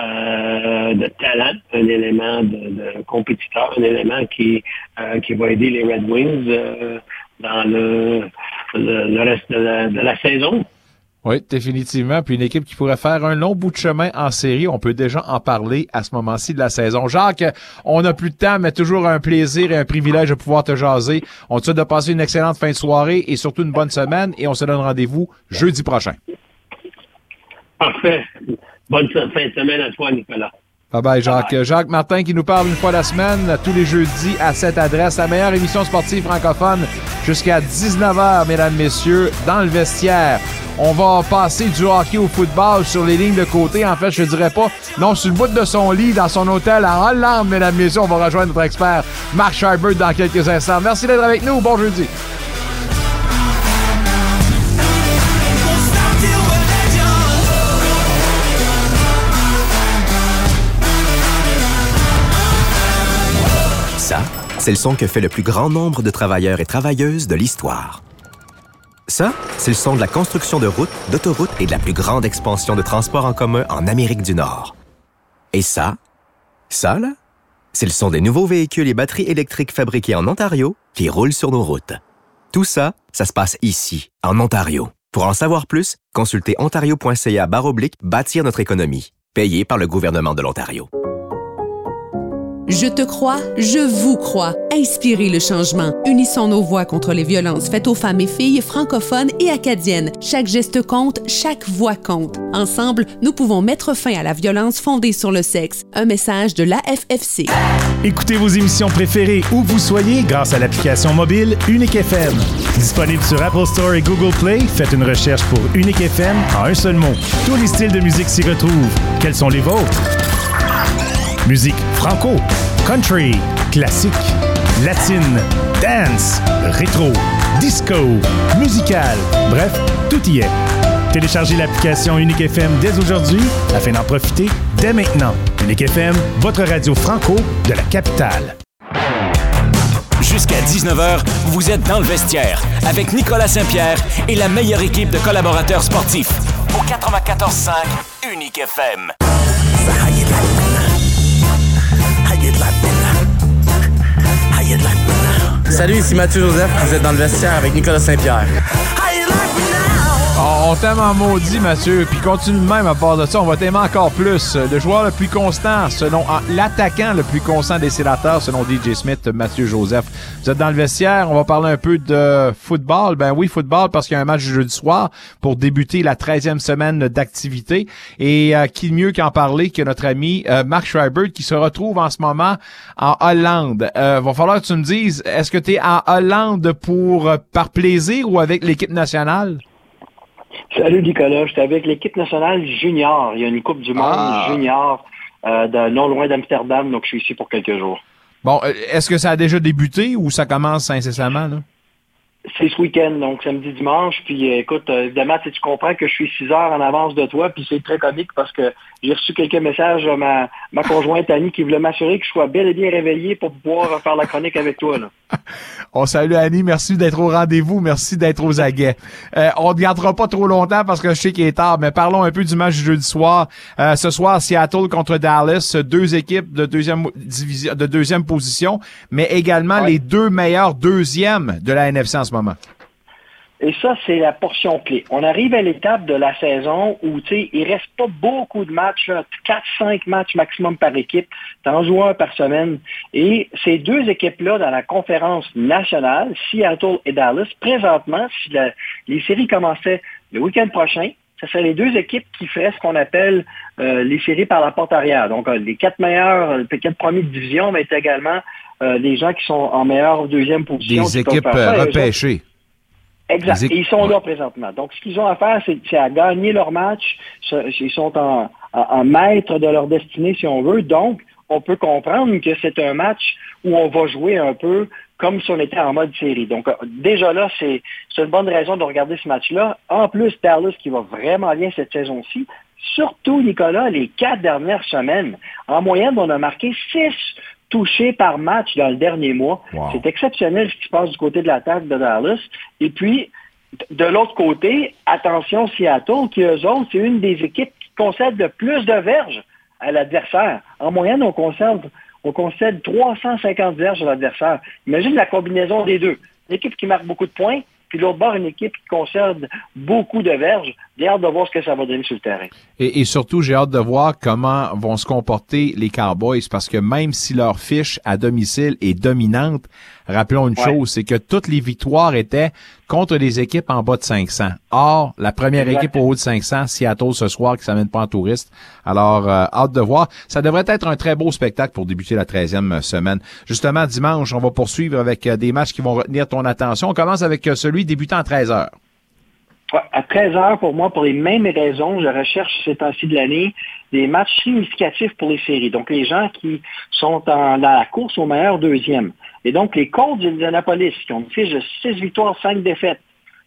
euh, de talent, un élément de, compétiteur, un élément qui, euh, qui va aider les Red Wings dans le, reste de la saison. Oui, définitivement. Puis une équipe qui pourrait faire un long bout de chemin en série, on peut déjà en parler à ce moment-ci de la saison. Jacques, on n'a plus de temps, mais toujours un plaisir et un privilège de pouvoir te jaser. On te souhaite de passer une excellente fin de soirée et surtout une bonne semaine et on se donne rendez-vous jeudi prochain. Parfait. Bonne fin de semaine à toi, Nicolas. Bye bye, Jacques. Jacques Martin qui nous parle une fois la semaine, tous les jeudis à cette adresse, la meilleure émission sportive francophone jusqu'à 19h, mesdames, messieurs, dans le vestiaire. On va passer du hockey au football sur les lignes de côté. En fait, je dirais pas. Non, sur le bout de son lit, dans son hôtel à Hollande, mesdames, messieurs, on va rejoindre notre expert Marc Scheibert dans quelques instants. Merci d'être avec nous. Bon jeudi. Ça, c'est le son que fait le plus grand nombre de travailleurs et travailleuses de l'histoire. Ça, c'est le son de la construction de routes, d'autoroutes et de la plus grande expansion de transports en commun en Amérique du Nord. Et ça, ça, là, c'est le son des nouveaux véhicules et batteries électriques fabriqués en Ontario qui roulent sur nos routes. Tout ça, ça se passe ici, en Ontario. Pour en savoir plus, consultez ontario.ca baroblique bâtir notre économie, payé par le gouvernement de l'Ontario. Je te crois, je vous crois. Inspirez le changement. Unissons nos voix contre les violences faites aux femmes et filles francophones et acadiennes. Chaque geste compte, chaque voix compte. Ensemble, nous pouvons mettre fin à la violence fondée sur le sexe. Un message de l'AFFC. Écoutez vos émissions préférées où vous soyez grâce à l'application mobile Unique FM. Disponible sur Apple Store et Google Play, faites une recherche pour Unique FM en un seul mot. Tous les styles de musique s'y retrouvent. Quels sont les vôtres? Musique franco, country, classique, latine, dance, rétro, disco, musical, bref, tout y est. Téléchargez l'application Unique FM dès aujourd'hui afin d'en profiter dès maintenant. Unique FM, votre radio franco de la capitale. Jusqu'à 19h, vous êtes dans le vestiaire avec Nicolas Saint-Pierre et la meilleure équipe de collaborateurs sportifs. Au 94.5 Unique FM. Salut, ici Mathieu Joseph, vous êtes dans le vestiaire avec Nicolas Saint-Pierre. On, on t'aime en maudit, Mathieu. Puis continue même à part de ça. On va t'aimer encore plus. Le joueur le plus constant, selon l'attaquant le plus constant des sénateurs, selon DJ Smith, Mathieu Joseph. Vous êtes dans le vestiaire. On va parler un peu de football. Ben oui, football, parce qu'il y a un match jeudi soir pour débuter la 13e semaine d'activité. Et euh, qui mieux qu'en parler que notre ami euh, Mark Schreiber qui se retrouve en ce moment en Hollande. Euh, va falloir que tu me dises, est-ce que tu es en Hollande pour euh, par plaisir ou avec l'équipe nationale? Salut Nicolas, j'étais avec l'équipe nationale junior. Il y a une Coupe du Monde Ah. junior euh, de, non loin d'Amsterdam, donc je suis ici pour quelques jours. Bon, euh, est-ce que ça a déjà débuté ou ça commence incessamment? Là? C'est ce week-end, donc samedi, dimanche. Puis euh, écoute, évidemment, tu comprends que je suis 6 heures en avance de toi, puis c'est très comique parce que j'ai reçu quelques messages de ma, ma conjointe Annie qui voulait m'assurer que je sois bel et bien réveillé pour pouvoir faire la chronique avec toi. Là. (laughs) On salue Annie, merci d'être au rendez-vous, merci d'être aux aguets. Euh, on ne gardera pas trop longtemps parce que je sais qu'il est tard, mais parlons un peu du match du jeudi soir. Euh, ce soir, Seattle contre Dallas, deux équipes de deuxième division, de deuxième position, mais également les deux meilleurs deuxièmes de la NFC en ce moment. Et ça, c'est la portion clé. On arrive à l'étape de la saison où, tu sais, il reste pas beaucoup de matchs, 4-5 matchs maximum par équipe, t'en joues un par semaine. Et ces deux équipes-là, dans la conférence nationale, Seattle et Dallas, présentement, si la- les séries commençaient le week-end prochain, ce seraient les deux équipes qui feraient ce qu'on appelle euh, les séries par la porte arrière. Donc, euh, les quatre meilleurs, les quatre premiers de division, mais également euh, les gens qui sont en meilleure deuxième position. Des équipes euh, repêchées. Exact. Et ils sont là présentement. Donc, ce qu'ils ont à faire, c'est c'est à gagner leur match. Ils sont en, en, en maître de leur destinée, si on veut. Donc, on peut comprendre que c'est un match où on va jouer un peu comme si on était en mode série. Donc, euh, déjà là, c'est c'est une bonne raison de regarder ce match-là. En plus, Dallas qui va vraiment bien cette saison-ci. Surtout, Nicolas, les quatre dernières semaines. En moyenne, on a marqué six touchés par match dans le dernier mois. Wow. C'est exceptionnel ce qui se passe du côté de l'attaque de Dallas. Et puis, de l'autre côté, attention Seattle, qui eux autres, c'est une des équipes qui concède le plus de verges à l'adversaire. En moyenne, on concède, on concède 350 verges à l'adversaire. Imagine la combinaison des deux. Une équipe qui marque beaucoup de points, puis l'autre bord, une équipe qui concède beaucoup de verges. J'ai hâte de voir ce que ça va donner sur le terrain. Et, et surtout, j'ai hâte de voir comment vont se comporter les Cowboys parce que même si leur fiche à domicile est dominante, rappelons une Ouais. chose, c'est que toutes les victoires étaient contre des équipes en bas de 500. Or, la première équipe au haut de 500, Seattle ce soir, qui s'amène pas en touriste. Alors, euh, hâte de voir. Ça devrait être un très beau spectacle pour débuter la 13e semaine. Justement, dimanche, on va poursuivre avec euh, des matchs qui vont retenir ton attention. On commence avec euh, celui débutant à 13 heures. À 13 heures, pour moi, pour les mêmes raisons, je recherche ces temps-ci de l'année des matchs significatifs pour les séries. Donc, les gens qui sont en- dans la course au meilleur deuxième. Et donc, les Colts d'Indianapolis, qui ont une fiche de 6 victoires, 5 défaites,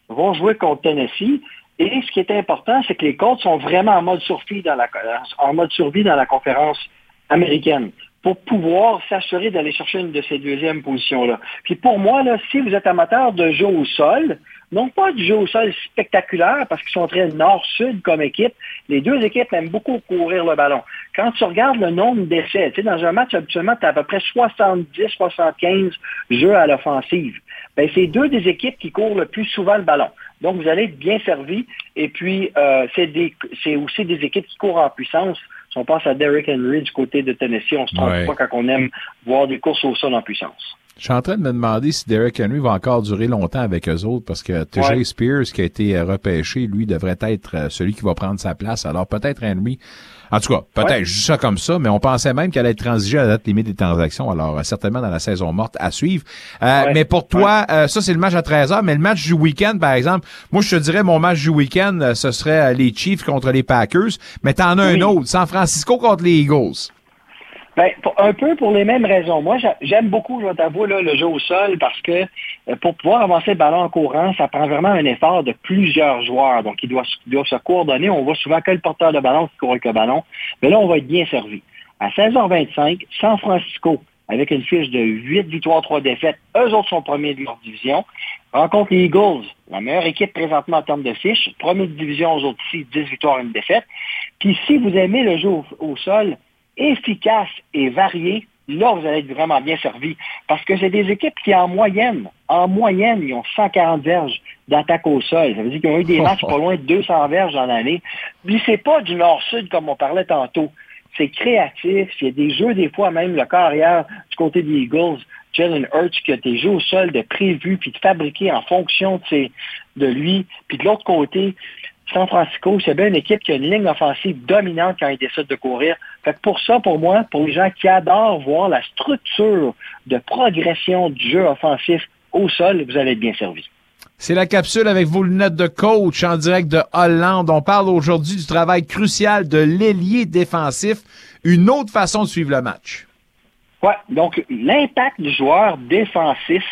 vont jouer contre Tennessee. Et ce qui est important, c'est que les Colts sont vraiment en mode survie dans la, en mode survie dans la conférence américaine pour pouvoir s'assurer d'aller chercher une de ces deuxièmes positions-là. Puis pour moi, là, si vous êtes amateur de jeu au sol, non pas du jeu au sol spectaculaire, parce qu'ils sont très nord-sud comme équipe, les deux équipes aiment beaucoup courir le ballon. Quand tu regardes le nombre d'essais, tu sais, dans un match, habituellement, tu as à peu près 70-75 jeux à l'offensive. Ben, c'est deux des équipes qui courent le plus souvent le ballon. Donc, vous allez être bien servi. Et puis, euh, c'est aussi des équipes qui courent en puissance. Si on pense à Derrick Henry du côté de Tennessee, on se trompe Ouais. pas quand on aime voir des courses au sol en puissance. Je suis en train de me demander si Derek Henry va encore durer longtemps avec eux autres parce que TJ Ouais. Spears, qui a été euh, repêché, lui, devrait être euh, celui qui va prendre sa place. Alors peut-être Henry. En tout cas, peut-être, Ouais. dis ça comme ça, mais on pensait même qu'elle allait être transigée à la date limite des transactions. Alors, euh, certainement dans la saison morte à suivre. Euh, Ouais. Mais pour toi, euh, ça, c'est le match à 13h, mais le match du week-end, par exemple, moi, je te dirais, mon match du week-end, ce serait les Chiefs contre les Packers, mais t'en as Oui. un autre, San Francisco contre les Eagles. Ben, un peu pour les mêmes raisons. Moi, j'a- j'aime beaucoup, je vais t'avouer, le jeu au sol parce que euh, pour pouvoir avancer le ballon en courant, ça prend vraiment un effort de plusieurs joueurs. Donc, ils doivent, se coordonner. On voit souvent que le porteur de ballon qui court avec le ballon. Mais là, on va être bien servi. À 16h25, San Francisco avec une fiche de 8 victoires, 3 défaites. Eux autres sont premiers de leur division. Rencontre les Eagles, la meilleure équipe présentement en termes de fiches. Premier de division aux autres ici, 10 victoires, 1 défaite. Puis si vous aimez le jeu au sol, efficace et varié, là, vous allez être vraiment bien servi. Parce que c'est des équipes qui, en moyenne, en moyenne, ils ont 140 verges d'attaque au sol. Ça veut dire qu'ils ont eu des (laughs) matchs pas loin de 200 verges dans l'année. Puis c'est pas du nord-sud comme on parlait tantôt. C'est créatif. Il y a des jeux, des fois, même le carrière du côté des Eagles, Jalen Hurts, qui a des jeux au sol de prévu, puis de fabriquer en fonction de, de lui. Puis de l'autre côté, San Francisco, c'est bien une équipe qui a une ligne offensive dominante quand ils décident de courir. Fait pour ça, pour moi, pour les gens qui adorent voir la structure de progression du jeu offensif au sol, vous allez être bien servi. C'est la capsule avec vos lunettes de coach en direct de Hollande. On parle aujourd'hui du travail crucial de l'ailier défensif, une autre façon de suivre le match. Oui, donc l'impact du joueur défensif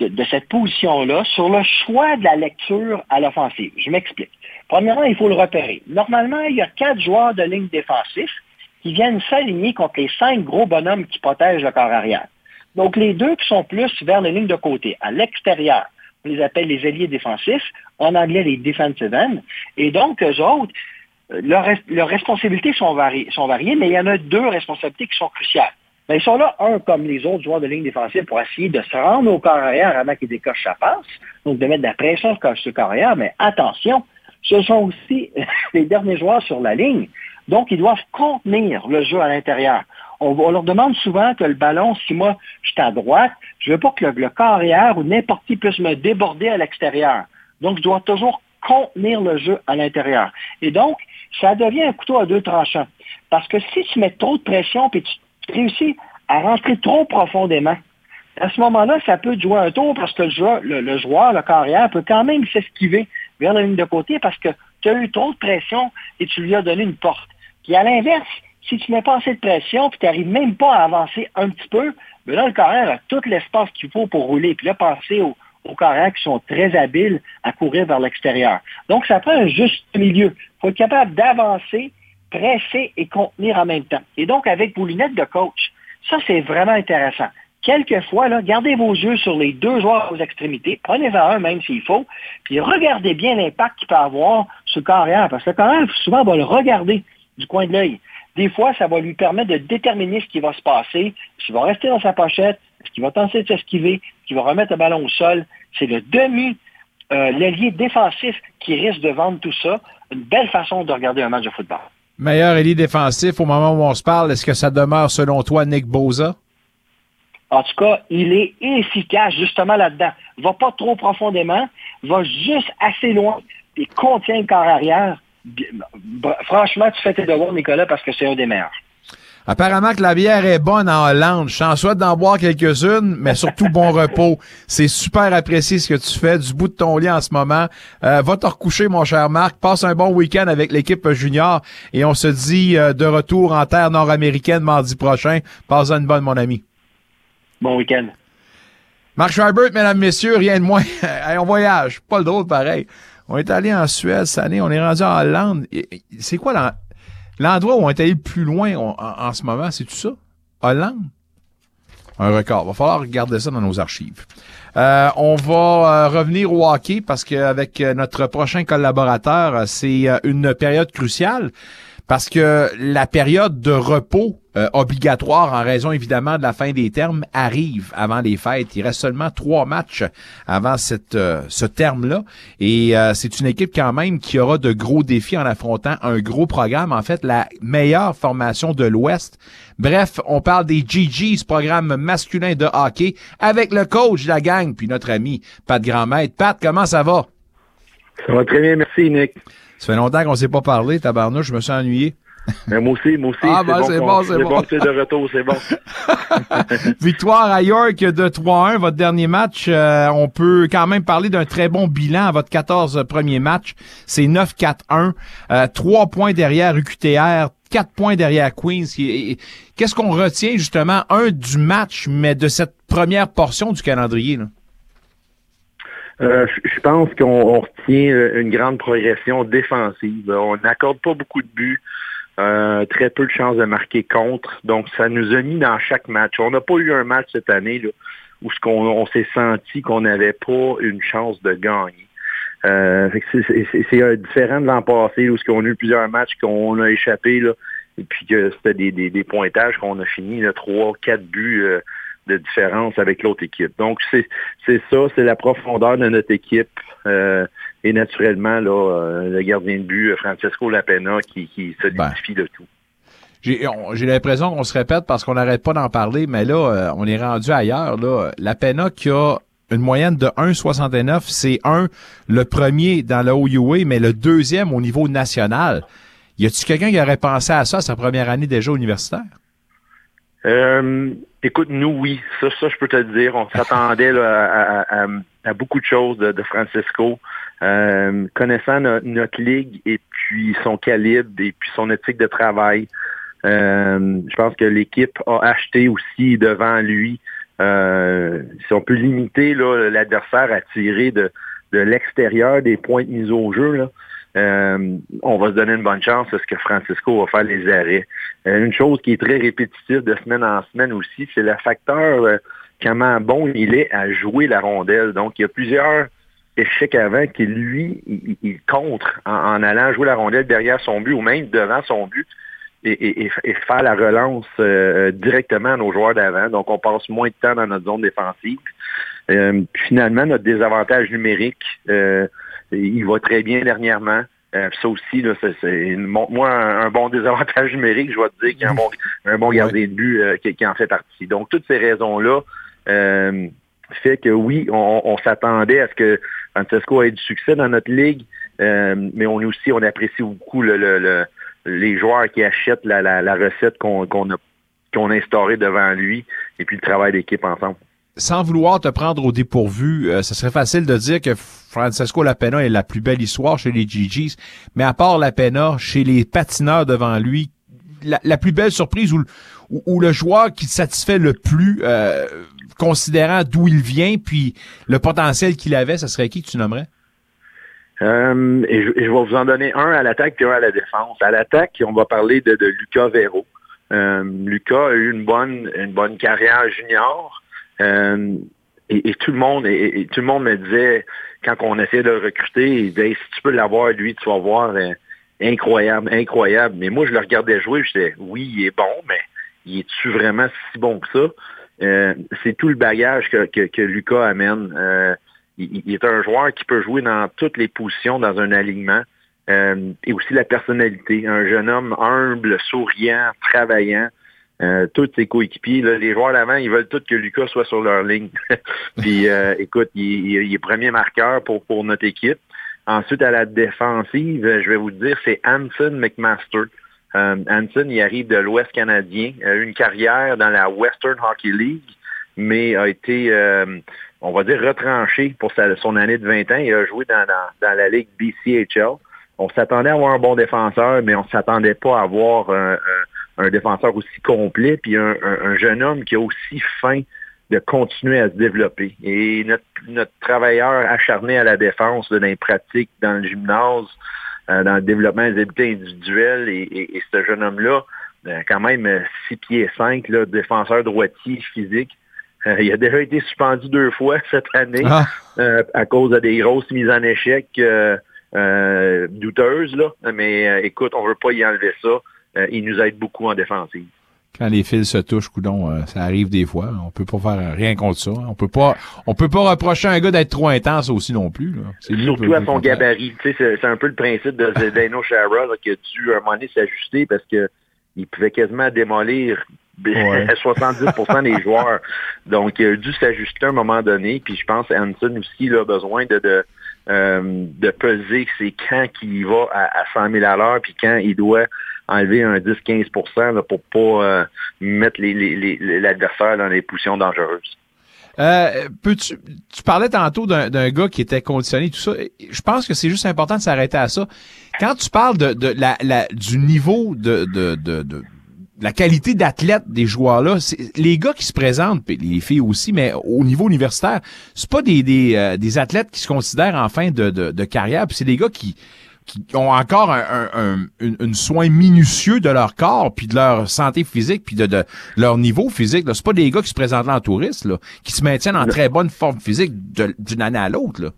de, de cette position-là sur le choix de la lecture à l'offensive. Je m'explique. Premièrement, il faut le repérer. Normalement, il y a quatre joueurs de ligne défensif qui viennent s'aligner contre les cinq gros bonhommes qui protègent le corps arrière. Donc, les deux qui sont plus vers les lignes de côté, à l'extérieur, on les appelle les alliés défensifs, en anglais les defensive ends. Et donc, eux autres, euh, leurs, responsabilités sont variées, sont variées, mais il y en a deux responsabilités qui sont cruciales. Ben, ils sont là, un comme les autres joueurs de ligne défensive, pour essayer de se rendre au corps arrière avant qu'ils décochent sa passe, donc de mettre de la pression sur le corps arrière, mais attention, ce sont aussi (laughs) les derniers joueurs sur la ligne. Donc, ils doivent contenir le jeu à l'intérieur. On, leur demande souvent que le ballon, si moi je suis à droite, je veux pas que le, carrière ou n'importe qui puisse me déborder à l'extérieur. Donc, je dois toujours contenir le jeu à l'intérieur. Et donc, ça devient un couteau à deux tranchants. Parce que si tu mets trop de pression et tu réussis à rentrer trop profondément, à ce moment-là, ça peut jouer un tour parce que le joueur, le, joueur, le carrière, peut quand même s'esquiver vers la ligne de côté parce que tu as eu trop de pression et tu lui as donné une porte. Puis à l'inverse, si tu mets pas assez de pression puis tu n'arrives même pas à avancer un petit peu, ben là, le carrière a tout l'espace qu'il faut pour rouler. Puis là, penser aux, aux qui sont très habiles à courir vers l'extérieur. Donc, ça prend un juste milieu. Il faut être capable d'avancer, presser et contenir en même temps. Et donc, avec vos lunettes de coach, ça, c'est vraiment intéressant quelquefois, là, gardez vos yeux sur les deux joueurs aux extrémités, prenez-en un même s'il faut, puis regardez bien l'impact qu'il peut avoir sur le carrière, parce que le carrière, souvent, va le regarder du coin de l'œil. Des fois, ça va lui permettre de déterminer ce qui va se passer, s'il va rester dans sa pochette, est-ce qu'il va tenter de s'esquiver, qu'il va remettre le ballon au sol. C'est le demi, euh, l'ailier défensif qui risque de vendre tout ça. Une belle façon de regarder un match de football. Meilleur ailier défensif au moment où on se parle, est-ce que ça demeure selon toi Nick Boza? En tout cas, il est efficace justement là-dedans. Va pas trop profondément, va juste assez loin et contient le corps arrière. Franchement, tu fais tes devoirs, Nicolas, parce que c'est un des meilleurs. Apparemment que la bière est bonne en Hollande. Je t'en souhaite d'en boire quelques-unes, mais surtout bon (laughs) repos. C'est super apprécié ce que tu fais du bout de ton lit en ce moment. Euh, va te recoucher, mon cher Marc. Passe un bon week-end avec l'équipe junior et on se dit euh, de retour en terre nord-américaine mardi prochain. Passe une bonne, mon ami. Bon week-end. Marc Schreiber, mesdames, messieurs, rien de moins. (laughs) on voyage. Pas le drôle pareil. On est allé en Suède cette année. On est rendu en Hollande. C'est quoi l'endroit où on est allé le plus loin en, ce moment? C'est tout ça? Hollande? Un record. Va falloir regarder ça dans nos archives. Euh, on va euh, revenir au hockey parce qu'avec euh, notre prochain collaborateur, c'est une période cruciale parce que la période de repos euh, obligatoire en raison évidemment de la fin des termes arrive avant les fêtes. Il reste seulement trois matchs avant cette, euh, ce terme-là. Et euh, c'est une équipe quand même qui aura de gros défis en affrontant un gros programme. En fait, la meilleure formation de l'Ouest. Bref, on parle des GG, ce programme masculin de hockey, avec le coach de la gang, puis notre ami Pat Grandmaître. Pat, comment ça va? Ça va très bien, merci Nick. Ça fait longtemps qu'on ne s'est pas parlé, tabarnouche, je me suis ennuyé. Mais moi aussi, moi aussi. Ah, ben, c'est bon, c'est bon. C'est de retour, c'est bon. (laughs) Victoire à York de 3-1, votre dernier match. Euh, on peut quand même parler d'un très bon bilan à votre 14 premiers matchs. C'est 9-4-1. Euh, 3 points derrière UQTR, 4 points derrière Queens. Qu'est-ce qu'on retient justement, un du match, mais de cette première portion du calendrier? Là? Euh, je pense qu'on retient une grande progression défensive. On n'accorde pas beaucoup de buts. Euh, très peu de chances de marquer contre. Donc, ça nous a mis dans chaque match. On n'a pas eu un match cette année là, où ce on, s'est senti qu'on n'avait pas une chance de gagner. Euh, c'est euh, différent de l'an passé où ce qu'on a eu plusieurs matchs qu'on a échappé là, et puis que c'était des, pointages qu'on a fini trois, quatre buts euh, de différence avec l'autre équipe. Donc c'est ça, c'est la profondeur de notre équipe. Euh, et naturellement, là, euh, le gardien de but, Francesco Lapena, qui, qui solidifie ben. le tout. J'ai l'impression qu'on se répète parce qu'on n'arrête pas d'en parler, mais là, euh, on est rendu ailleurs. Là. Lapena qui a une moyenne de 1,69, c'est un, le premier dans le OUA, mais le deuxième au niveau national. Y a-tu quelqu'un qui aurait pensé à ça sa première année déjà universitaire? Euh, écoute, nous, oui. Ça, je peux te le dire. On s'attendait à, beaucoup de choses de, Francisco. Euh, connaissant notre ligue et puis son calibre et puis son éthique de travail, euh, je pense que l'équipe a acheté aussi devant lui. Si on peut limiter l'adversaire à tirer de, l'extérieur des points de mise au jeu, euh, on va se donner une bonne chance parce que Francisco va faire les arrêts. Euh, une chose qui est très répétitive de semaine en semaine aussi, c'est le facteur euh, comment bon il est à jouer la rondelle. Donc, il y a plusieurs échecs avant qui, lui, il, contre en, allant jouer la rondelle derrière son but ou même devant son but et, faire la relance directement à nos joueurs d'avant. Donc, on passe moins de temps dans notre zone défensive. finalement, notre désavantage numérique, il va très bien dernièrement. Euh, ça aussi, là, c'est, moi, un, bon désavantage numérique, je vais te dire qu'il y a un bon, un bon gardien de but euh, qui, en fait partie. Donc, toutes ces raisons-là euh, fait que oui, on, s'attendait à ce que Francesco ait du succès dans notre ligue, mais on aussi, on apprécie beaucoup le, les joueurs qui achètent la, recette qu'on, a qu'on a instaurée devant lui et puis le travail d'équipe ensemble sans vouloir te prendre au dépourvu, euh, ce serait facile de dire que Francesco Lapena est la plus belle histoire chez les GGs, mais à part Lapena, chez les patineurs devant lui, la, plus belle surprise ou, ou, le joueur qui satisfait le plus, euh, considérant d'où il vient, puis le potentiel qu'il avait, ce serait qui que tu nommerais? Euh, et, je, vais vous en donner un à l'attaque et un à la défense. À l'attaque, on va parler de, de Lucas Vero. Lucas a eu une bonne, une bonne carrière junior. Euh, et, tout le monde et, tout le monde me disait quand on essayait de le recruter, il disait si tu peux l'avoir lui, tu vas voir euh, incroyable, incroyable. Mais moi je le regardais jouer, je disais oui il est bon, mais il est-tu vraiment si bon que ça? Euh, C'est tout le bagage que, Lucas amène. il, est un joueur qui peut jouer dans toutes les positions dans un alignement. et aussi la personnalité. Un jeune homme humble, souriant, travaillant. Euh, tous ses coéquipiers, les joueurs d'avant, ils veulent tous que Lucas soit sur leur ligne. (laughs) Puis euh, écoute, il, est premier marqueur pour, pour notre équipe. Ensuite, à la défensive, je vais vous dire, c'est Hanson McMaster. Euh, Hanson, il arrive de l'Ouest canadien, a eu une carrière dans la Western Hockey League, mais a été, euh, on va dire, retranché pour son année de 20 ans. Il a joué dans, dans, la Ligue BCHL. On s'attendait à avoir un bon défenseur, mais on s'attendait pas à avoir un défenseur aussi complet, puis un, jeune homme qui a aussi faim de continuer à se développer. Et notre, notre travailleur acharné à la défense, dans les pratiques, dans le gymnase, euh, dans le développement des habiletés individuelles, et, ce jeune homme-là, euh, quand même 6 pieds 5, là, défenseur droitier physique, euh, il a déjà été suspendu deux fois (laughs) cette année ah. à cause de des grosses mises en échec douteuses. Là. Mais écoute, on veut pas y enlever ça. Euh, il nous aide beaucoup en défensive. Quand les fils se touchent, coudon, euh, ça arrive des fois. On peut pas faire rien contre ça. On peut pas, on peut pas reprocher à un gars d'être trop intense aussi non plus. Surtout à son gabarit. c'est un peu le principe de (laughs) Zdeno Chara qui a dû à un moment donné s'ajuster parce que il pouvait quasiment démolir 70% (laughs) des joueurs. Donc, il a dû s'ajuster à un moment donné. Puis je pense Hanson aussi a besoin de, de, euh, de peser c'est quand qu'il va à, à 100 000 à l'heure, puis quand il doit enlever un 10-15 pour pas euh, mettre l'adversaire dans les positions dangereuses. Euh, tu tu parlais tantôt d'un gars qui était conditionné, tout ça. Je pense que c'est juste important de s'arrêter à ça. Quand tu parles de, de la, du niveau de, de, de, de la qualité d'athlète des joueurs là, les gars qui se présentent, les filles aussi, mais au niveau universitaire, c'est pas des, des, euh, des athlètes qui se considèrent en fin de, de, de carrière, c'est des gars qui qui ont encore un, une, soin minutieux de leur corps, puis de leur santé physique, puis de, de leur niveau physique. C'est pas des gars qui se présentent là en touriste, là, qui se maintiennent en très bonne forme physique d'une année à l'autre. Là.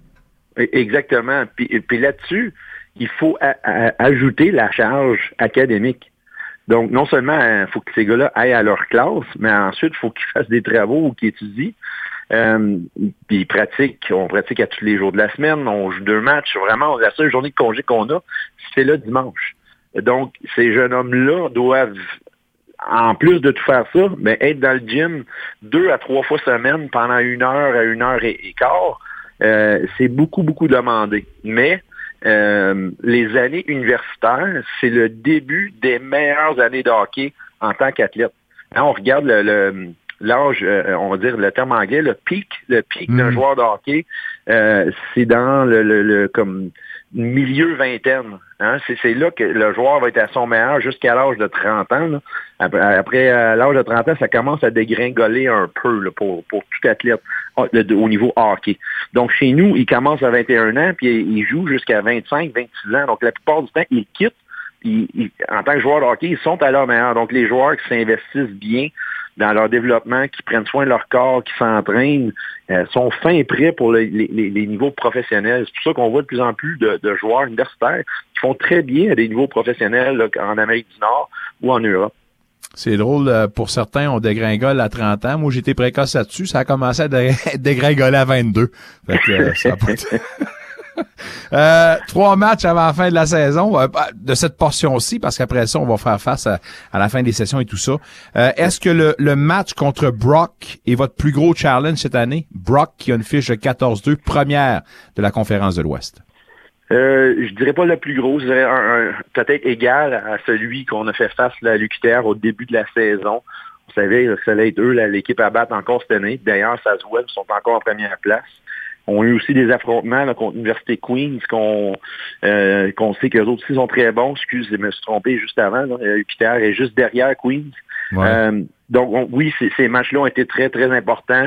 E, exactement. Puis, puis là-dessus, il faut ajouter la charge académique. Donc, non seulement il faut que ces gars-là aillent à leur classe, mais ensuite, il faut qu'ils (laughs) fassent des travaux ou qu'ils étudient. Euh, puis pratiquent, on pratique à tous les jours de la semaine, on joue deux matchs. Vraiment, la seule journée de congé qu'on a, c'est le dimanche. Donc, ces jeunes hommes-là doivent, en plus de tout faire ça, mais être dans le gym deux à trois fois semaine pendant une heure à une heure et, quart. Euh, c'est beaucoup, beaucoup demandé. Mais euh, les années universitaires, c'est le début des meilleures années de hockey en tant qu'athlète. Hein, on regarde le, l'âge, euh, on va dire le terme anglais, le pic, le pic d'un mm. joueur de hockey, euh, c'est dans le, le, comme milieu vingtaine. Hein? C'est là que le joueur va être à son meilleur jusqu'à l'âge de 30 ans. Après, euh, l'âge de 30 ans, ça commence à dégringoler un peu pour, pour tout athlète ah, au niveau hockey. Donc chez nous, il commence à 21 ans, puis il joue jusqu'à 25, 26 ans. Donc la plupart du temps, il quitte. en tant que joueur de hockey, ils sont à leur meilleur. Donc les joueurs qui s'investissent bien dans leur développement, qui prennent soin de leur corps, qui s'entraînent, euh, sont fins et prêts pour les, niveaux professionnels. C'est pour ça qu'on voit de plus en plus de, joueurs universitaires qui font très bien à des niveaux professionnels en Amérique du Nord ou en Europe. C'est drôle, euh, pour certains, on dégringole à 30 ans. Moi, j'étais précoce là-dessus. Ça a commencé à (laughs) dégringoler à 22. Fait que, euh, ça a pas (laughs) (laughs) Euh, trois matchs avant la fin de la saison, euh, bah, de cette portion-ci, parce qu'après ça, on va faire face à, la fin des sessions et tout ça. Euh, est-ce que le, match contre Brock est votre plus gros challenge cette année? Brock qui a une fiche de 14-2, première de la conférence de l'Ouest. je dirais pas le plus gros, je dirais un, peut-être égal à celui qu'on a fait face à l'UQTR au début de la saison. Vous savez, que ça allait être eux, l'équipe à battre encore cette année. D'ailleurs, ça se voit, ils sont encore en première place. On a eu aussi des affrontements contre l'Université Queens qu'on euh, qu'on sait qu'eux autres aussi sont très bons. Excusez, je me suis trompé juste avant. Jupiter est juste derrière Queens. Euh, donc oui, ces matchs-là ont été très, très importants.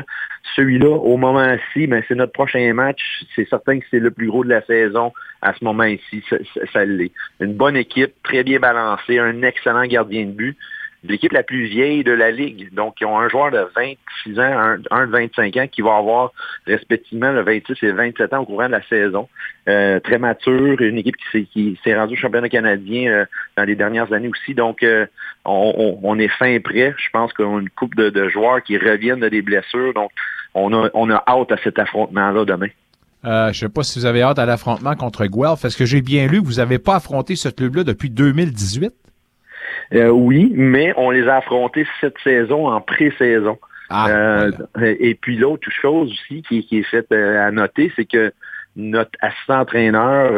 Celui-là, au moment-ci, ben, c'est notre prochain match. C'est certain que c'est le plus gros de la saison à ce moment-ci. Ça, ça l'est. Une bonne équipe, très bien balancée, un excellent gardien de but l'équipe la plus vieille de la Ligue. Donc, ils ont un joueur de 26 ans, un, de 25 ans qui va avoir respectivement le 26 et 27 ans au courant de la saison. Euh, très mature, une équipe qui s'est rendue championnat canadien euh, dans les dernières années aussi. Donc, euh, on, est fin prêt. Je pense qu'on a une coupe de, joueurs qui reviennent de des blessures. Donc, on a, on a hâte à cet affrontement-là demain. Euh, je ne sais pas si vous avez hâte à l'affrontement contre Guelph. Est-ce que j'ai bien lu que vous n'avez pas affronté ce club-là depuis 2018? Euh, oui, mais on les a affrontés cette saison en pré-saison. Ah, euh, et puis l'autre chose aussi qui, est faite euh, à noter, c'est que notre assistant entraîneur,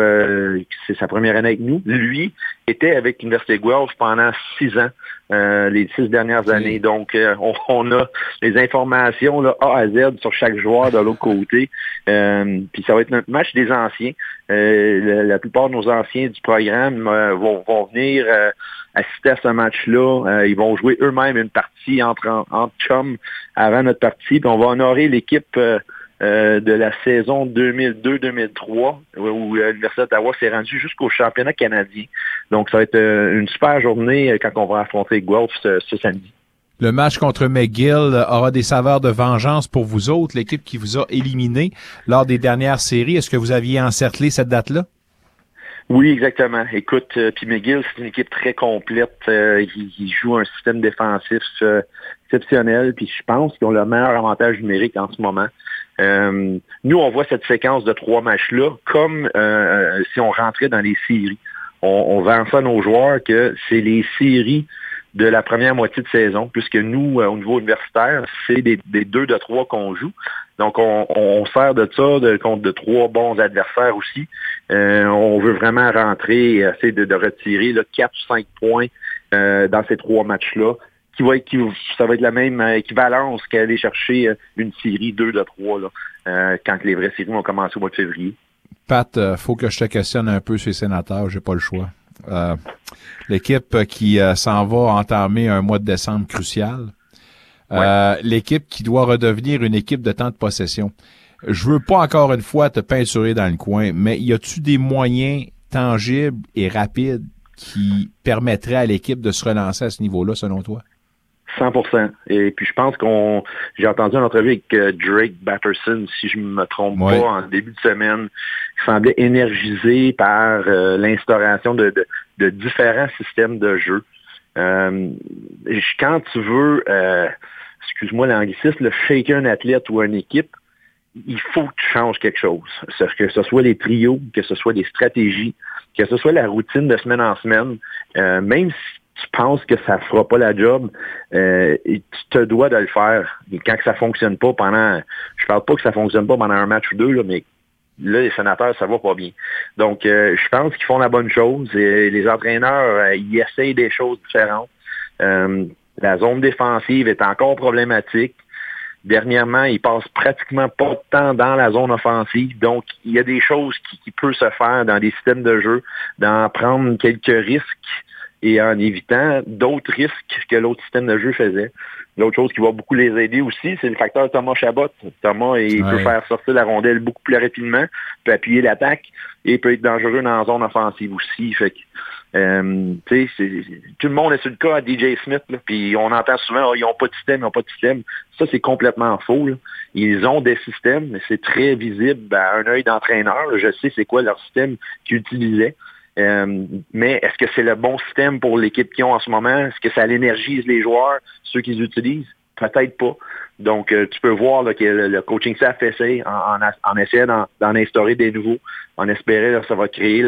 c'est sa première année avec nous, lui était avec l'Université Guelph pendant six ans, les six dernières années. Donc, on, a les informations là, A à Z sur chaque joueur de l'autre côté. puis ça va être notre match des anciens. La, plupart de nos anciens du programme vont, vont, venir assister à ce match-là. Euh, ils vont jouer eux-mêmes une partie entre, entre chums avant notre partie. Puis on va honorer l'équipe euh, euh, de la saison 2002-2003 où l'Université d'Ottawa s'est rendue jusqu'au championnat canadien. Donc ça va être une super journée quand on va affronter Guelph ce, ce samedi. Le match contre McGill aura des saveurs de vengeance pour vous autres, l'équipe qui vous a éliminé lors des dernières séries. Est-ce que vous aviez encerclé cette date-là? Oui, exactement. Écoute, euh, puis McGill, c'est une équipe très complète. Euh, ils, jouent un système défensif euh, exceptionnel, puis je pense qu'ils ont le meilleur avantage numérique en ce moment. Euh, nous, on voit cette séquence de trois matchs-là comme si on rentrait dans les séries. On, on vend ça à nos joueurs que c'est les séries de la première moitié de saison, puisque nous, au niveau universitaire, c'est des, deux de trois qu'on joue. Donc, on, sert de ça de, contre de trois bons adversaires aussi. Euh, on veut vraiment rentrer et essayer de, retirer là, 4 ou 5 points euh, dans ces trois matchs-là. Qui va être, ça va être la même équivalence qu'aller chercher euh, une série 2 de 3 là, quand les vraies séries vont commencer au mois de février. Pat, faut que je te questionne un peu sur les sénateurs, j'ai pas le choix. L'équipe qui s'en va entamer un mois de décembre crucial. L'équipe qui doit redevenir une équipe de temps de possession je veux pas encore une fois te peinturer dans le coin, mais y a-tu des moyens tangibles et rapides qui permettraient à l'équipe de se relancer à ce niveau-là, selon toi? 100 Et puis je pense qu'on, j'ai entendu une entrevue avec euh, Drake Batterson, si je me trompe pas, en début de semaine, qui semblait énergisé par euh, l'instauration de, de, différents systèmes de jeu. Euh, quand tu veux, excuse-moi l'anglicisme, le shaker un athlète ou une équipe, il faut que tu changes quelque chose. Que ce soit les trios, que ce soit des stratégies, que ce soit la routine de semaine en semaine, même si tu penses que ça fera pas la job, euh, tu te dois de le faire. Quand ça fonctionne pas pendant, je parle pas que ça fonctionne pas pendant un match ou deux, là, mais là, les sénateurs, ça va pas bien. Donc, euh, je pense qu'ils font la bonne chose. Et les entraîneurs, euh, ils essayent des choses différentes. La zone défensive est encore problématique. Dernièrement, ils passent pratiquement pas de temps dans la zone offensive. Donc, il y a des choses qui, qui peuvent se faire dans des systèmes de jeu, d'en prendre quelques risques et en évitant d'autres risques que l'autre système de jeu faisait. L'autre chose qui va beaucoup les aider aussi, c'est le facteur Thomas Chabot. Thomas, il peut faire sortir la rondelle beaucoup plus rapidement, peut appuyer l'attaque et peut être dangereux dans la zone offensive aussi. Fait que, euh, tout le monde est sur le cas à DJ Smith, puis on entend souvent oh, ils n'ont pas de système, ils n'ont pas de système. Ça, c'est complètement faux. Ils ont des systèmes, mais c'est très visible à un œil d'entraîneur. Je sais c'est quoi leur système qu'ils utilisaient. Euh, mais est-ce que c'est le bon système pour l'équipe qu'ils ont en ce moment? Est-ce que ça l'énergise les joueurs, ceux qu'ils utilisent? Peut-être pas. Donc, euh, tu peux voir que le, coaching staff essaie en, en, essayant d'en instaurer des nouveaux, en espérant que ça va créer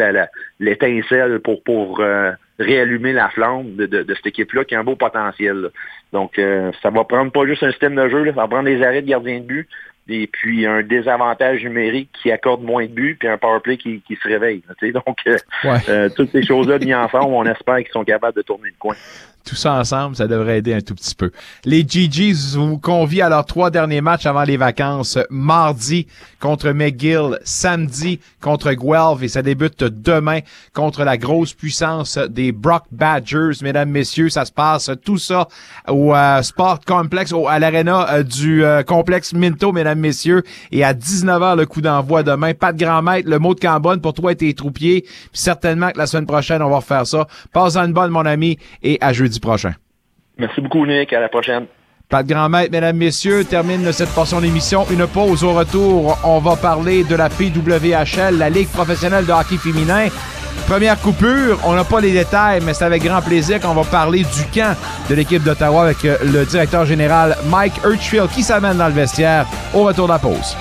l'étincelle pour, pour euh, réallumer la flamme de, cette équipe-là qui a un beau potentiel. Donc, ça va prendre pas juste un système de jeu, ça va prendre des arrêts de gardien de but, et puis un désavantage numérique qui accorde moins de buts, puis un powerplay qui, qui se réveille. Donc, euh, euh, toutes ces choses-là mises ensemble, on espère qu'ils sont capables de tourner le coin tout ça ensemble, ça devrait aider un tout petit peu. Les GGs vous convient à leurs trois derniers matchs avant les vacances. Mardi contre McGill, samedi contre Guelph et ça débute demain contre la grosse puissance des Brock Badgers. Mesdames, messieurs, ça se passe tout ça au euh, Sport Complex, au, à l'aréna euh, du euh, complexe Minto, mesdames, messieurs. Et à 19h, le coup d'envoi demain. Pas de grand maître, le mot de Cambonne pour toi et tes troupiers. Puis certainement que la semaine prochaine, on va refaire ça. Passe en une bonne, mon ami, et à jeudi prochain. Merci beaucoup, Nick. À la prochaine. Pas de grand maître, mesdames, messieurs, termine cette portion d'émission. Une pause au retour. On va parler de la PWHL, la Ligue professionnelle de hockey féminin. Première coupure, on n'a pas les détails, mais c'est avec grand plaisir qu'on va parler du camp de l'équipe d'Ottawa avec euh, le directeur général Mike Urchfield qui s'amène dans le vestiaire au retour de la pause.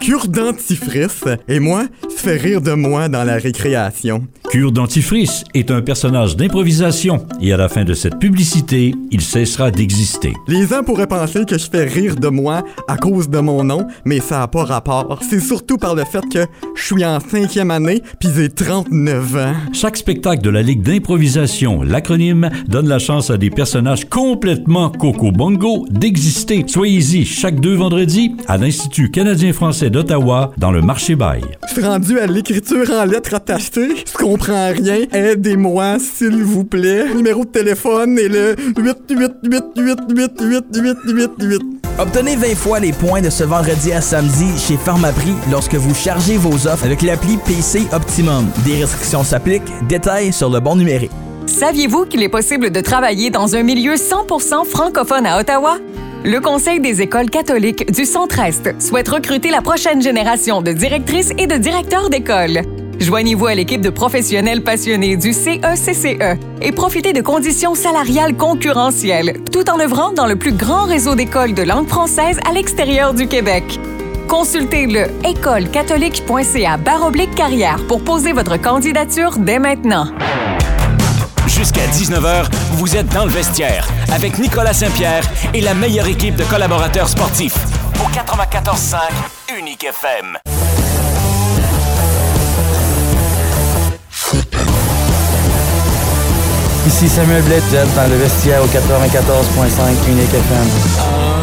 Cure Dentifrice. Et moi, fait rire de moi dans la récréation. Cure Dentifrice est un personnage d'improvisation et à la fin de cette publicité, il cessera d'exister. Les gens pourraient penser que je fais rire de moi à cause de mon nom, mais ça n'a pas rapport. C'est surtout par le fait que je suis en cinquième année puis j'ai 39 ans. Chaque spectacle de la Ligue d'improvisation, l'acronyme, donne la chance à des personnages complètement coco bongo d'exister. Soyez-y chaque deux vendredis à l'Institut canadien-français d'Ottawa dans le marché bail. Je suis rendu à l'écriture en lettres attachées. Je comprends rien. Aidez-moi, s'il vous plaît. numéro de téléphone est le 88888888888. Obtenez 20 fois les points de ce vendredi à samedi chez Pharmaprix lorsque vous chargez vos offres avec l'appli PC Optimum. Des restrictions s'appliquent. Détails sur le bon numérique. Saviez-vous qu'il est possible de travailler dans un milieu 100% francophone à Ottawa? Le Conseil des écoles catholiques du Centre-Est souhaite recruter la prochaine génération de directrices et de directeurs d'école. Joignez-vous à l'équipe de professionnels passionnés du CECCE e et profitez de conditions salariales concurrentielles, tout en œuvrant dans le plus grand réseau d'écoles de langue française à l'extérieur du Québec. Consultez le écolecatholique.ca carrière pour poser votre candidature dès maintenant. Jusqu'à 19h, vous êtes dans le vestiaire avec Nicolas Saint-Pierre et la meilleure équipe de collaborateurs sportifs. Au 94.5 Unique FM. Ici Samuel Blais, dans le vestiaire au 94.5 Unique FM.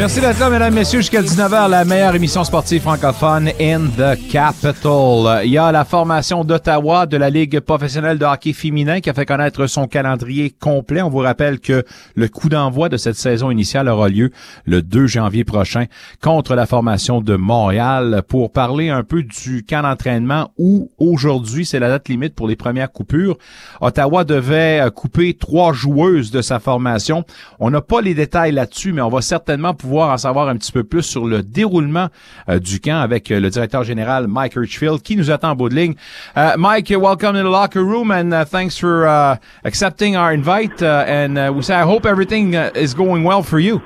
Merci d'être là, mesdames, messieurs, jusqu'à 19h, la meilleure émission sportive francophone in the capital. Il y a la formation d'Ottawa de la Ligue professionnelle de hockey féminin qui a fait connaître son calendrier complet. On vous rappelle que le coup d'envoi de cette saison initiale aura lieu le 2 janvier prochain contre la formation de Montréal pour parler un peu du camp d'entraînement où aujourd'hui c'est la date limite pour les premières coupures. Ottawa devait couper trois joueuses de sa formation. On n'a pas les détails là-dessus, mais on va certainement pouvoir en savoir un petit peu plus sur le déroulement euh, du camp avec euh, le directeur général Mike Hirschfield qui nous attend en bout de ligne. Uh, Mike, welcome to the locker room and uh, thanks for uh, accepting our invite. Uh, and uh, we say I hope everything uh, is going well for you.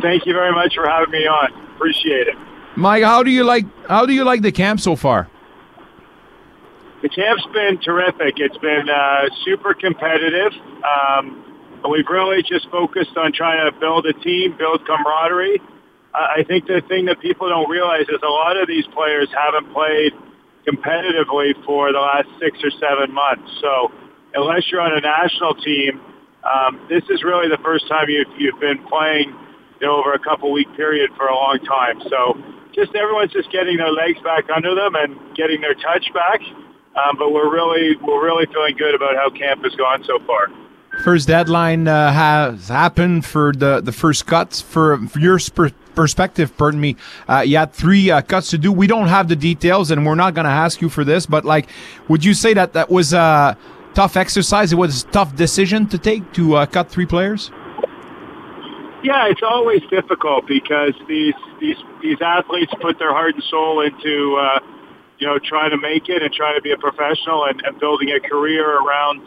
Thank you very much for having me on. Appreciate it. Mike, how do you like how do you like the camp so far? The camp's been terrific. It's been uh, super competitive. Um, We've really just focused on trying to build a team, build camaraderie. I think the thing that people don't realize is a lot of these players haven't played competitively for the last six or seven months. So unless you're on a national team, um, this is really the first time you've, you've been playing you know, over a couple week period for a long time. So just everyone's just getting their legs back under them and getting their touch back. Um, but we're really we're really feeling good about how camp has gone so far. First deadline uh, has happened for the, the first cuts. For, for your sp- perspective, pardon me, uh, you had three uh, cuts to do. We don't have the details, and we're not going to ask you for this. But like, would you say that that was a tough exercise? It was a tough decision to take to uh, cut three players. Yeah, it's always difficult because these these these athletes put their heart and soul into uh, you know trying to make it and trying to be a professional and, and building a career around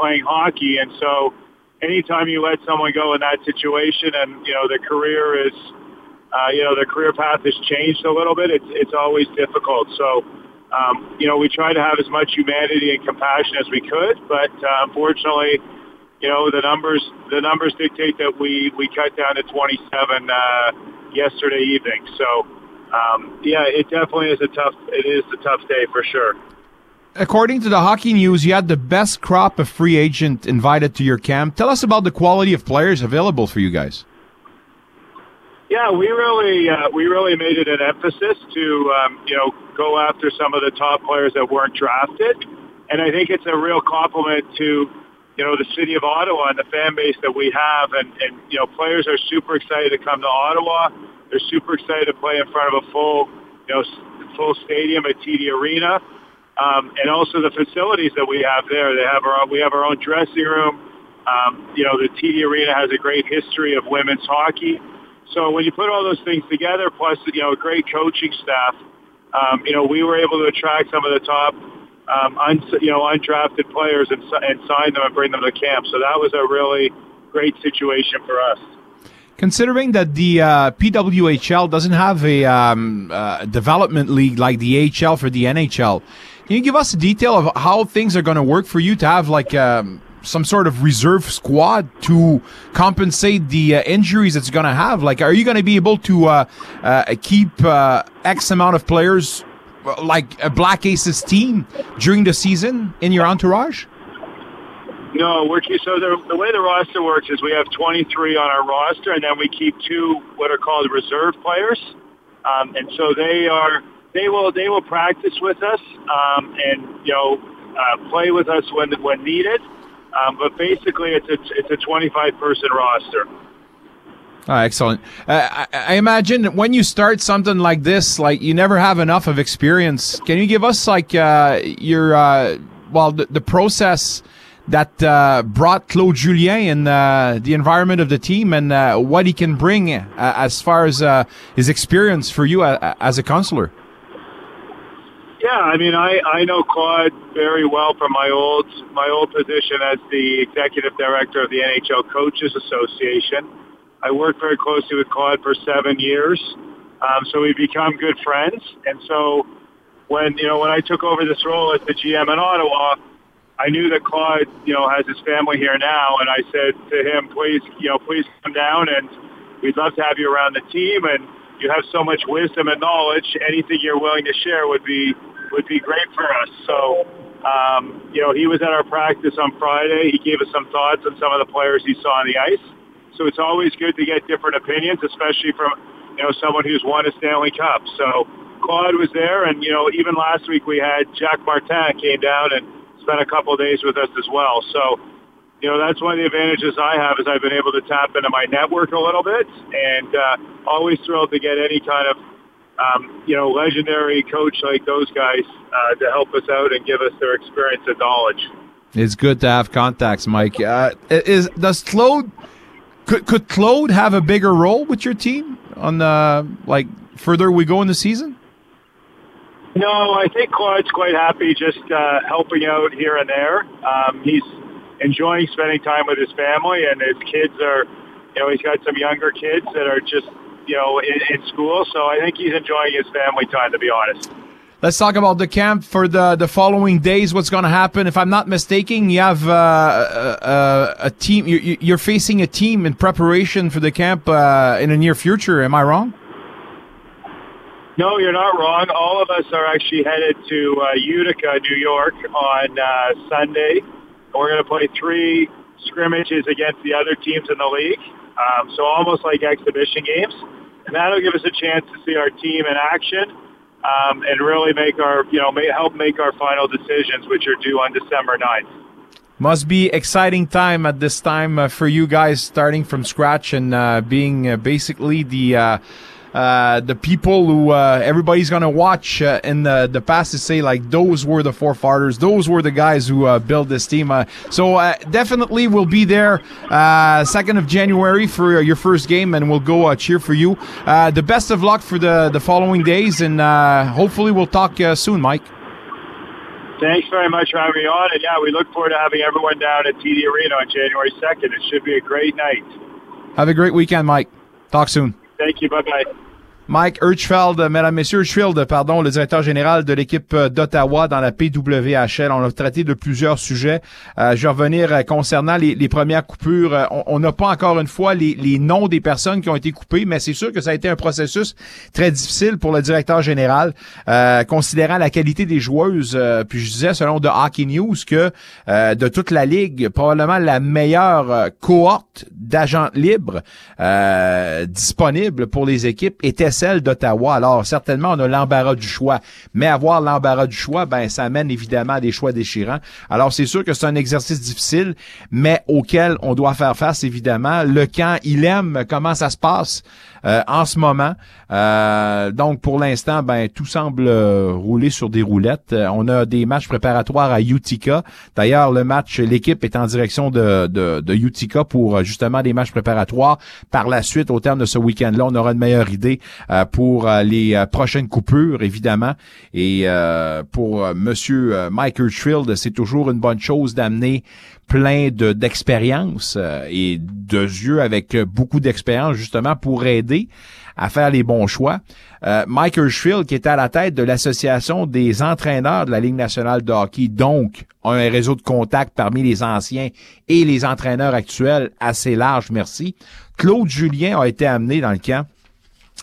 playing hockey. And so anytime you let someone go in that situation and, you know, their career is, uh, you know, their career path has changed a little bit, it's, it's always difficult. So, um, you know, we try to have as much humanity and compassion as we could, but uh, unfortunately, you know, the numbers the numbers dictate that we we cut down to 27 uh, yesterday evening. So, um, yeah, it definitely is a tough it is a tough day for sure according to the hockey news, you had the best crop of free agent invited to your camp. Tell us about the quality of players available for you guys. Yeah, we really uh, we really made it an emphasis to um, you know go after some of the top players that weren't drafted, and I think it's a real compliment to you know the city of Ottawa and the fan base that we have, and and you know players are super excited to come to Ottawa. They're super excited to play in front of a full you know full stadium at TD Arena um, and also the facilities that we have there. They have our we have our own dressing room. Um, you know, the TD Arena has a great history of women's hockey. So when you put all those things together, plus you know a great coaching staff, um, you know we were able to attract some of the top, um, un, you know, undrafted players and, and sign them and bring them to camp. So that was a really great situation for us. Considering that the uh, PWHL doesn't have a um, uh, development league like the HL for the NHL, can you give us a detail of how things are going to work for you to have like um, some sort of reserve squad to compensate the uh, injuries it's going to have? Like, are you going to be able to uh, uh, keep uh, X amount of players like a Black Aces team during the season in your entourage? No, we're so the, the way the roster works is we have 23 on our roster, and then we keep two what are called reserve players, um, and so they are they will they will practice with us um, and you know uh, play with us when when needed. Um, but basically, it's a it's a 25 person roster. Oh, excellent. Uh, I, I, imagine when you start something like this, like you never have enough of experience. Can you give us like uh, your uh, well the, the process that uh, brought Claude Julien in uh, the environment of the team and what he can bring as far as his experience for you as a counselor? Yeah, I mean, I, I know Claude very well from my old my old position as the executive director of the NHL Coaches Association. I worked very closely with Claude for seven years, um, so we've become good friends. And so, when you know when I took over this role as the GM in Ottawa, I knew that Claude, you know, has his family here now, and I said to him, "Please, you know, please come down, and we'd love to have you around the team." And you have so much wisdom and knowledge. Anything you're willing to share would be would be great for us. So, um, you know, he was at our practice on Friday. He gave us some thoughts on some of the players he saw on the ice. So it's always good to get different opinions, especially from you know someone who's won a Stanley Cup. So Claude was there, and you know even last week we had Jack Martin came down and spent a couple of days with us as well. So you know that's one of the advantages I have is I've been able to tap into my network a little bit, and uh, always thrilled to get any kind of um, you know legendary coach like those guys uh, to help us out and give us their experience and knowledge. It's good to have contacts, Mike. Uh, is does Claude could could Claude have a bigger role with your team on the like further we go in the season? No, I think Claude's quite happy just uh, helping out here and there. Um, he's enjoying spending time with his family, and his kids are, you know, he's got some younger kids that are just, you know, in, in school. So I think he's enjoying his family time, to be honest. Let's talk about the camp for the, the following days. What's going to happen? If I'm not mistaken, you have uh, a, a, team. You, you're facing a team in preparation for the camp uh, in the near future. Am I wrong? No, you're not wrong. All of us are actually headed to uh, Utica, New York, on uh, Sunday. We're going to play three scrimmages against the other teams in the league, um, so almost like exhibition games, and that'll give us a chance to see our team in action um, and really make our, you know, help make our final decisions, which are due on December 9th. Must be exciting time at this time uh, for you guys, starting from scratch and uh, being uh, basically the uh, the people who uh, everybody's gonna watch uh, in the the past to say like those were the forefathers, those were the guys who uh, built this team. Uh, so uh, definitely we'll be there second of January for your first game, and we'll go cheer for you. the best of luck for the the following days, and hopefully we'll talk soon, Mike. Thanks very much for having me on, and yeah, we look forward to having everyone down at TD Arena on January second. It should be a great night. Have a great weekend, Mike. Talk soon. Thank you. Bye bye. Mike Hirschfeld, mesdames, messieurs, Hirschfeld, pardon, le directeur général de l'équipe d'Ottawa dans la PWHL. On a traité de plusieurs sujets. Euh, je vais revenir euh, concernant les, premières coupures. Euh, on n'a pas encore une fois les, noms des personnes qui ont été coupées, mais c'est sûr que ça a été un processus très difficile pour le directeur général, euh, considérant la qualité des joueuses. puis je disais, selon The Hockey News, que de toute la ligue, probablement la meilleure cohorte d'agents libres disponibles pour les équipes était celle d'Ottawa. Alors, certainement, on a l'embarras du choix. Mais avoir l'embarras du choix, ben, ça amène évidemment à des choix déchirants. Alors, c'est sûr que c'est un exercice difficile, mais auquel on doit faire face, évidemment. Le camp, il aime comment ça se passe? Euh, en ce moment. Euh, donc, pour l'instant, ben tout semble euh, rouler sur des roulettes. on a des matchs préparatoires à Utica. D'ailleurs, le match, l'équipe est en direction de, de, Utica pour justement des matchs préparatoires. Par la suite, au terme de ce week-end-là, on aura une meilleure idée pour les prochaines coupures, évidemment. Et pour Monsieur Mike Hirschfield, c'est toujours une bonne chose d'amener plein de d'expérience euh, et de yeux avec beaucoup d'expérience justement pour aider à faire les bons choix. Euh, Mike qui était à la tête de l'association des entraîneurs de la Ligue nationale de hockey, donc un réseau de contacts parmi les anciens et les entraîneurs actuels assez large, merci. Claude Julien a été amené dans le camp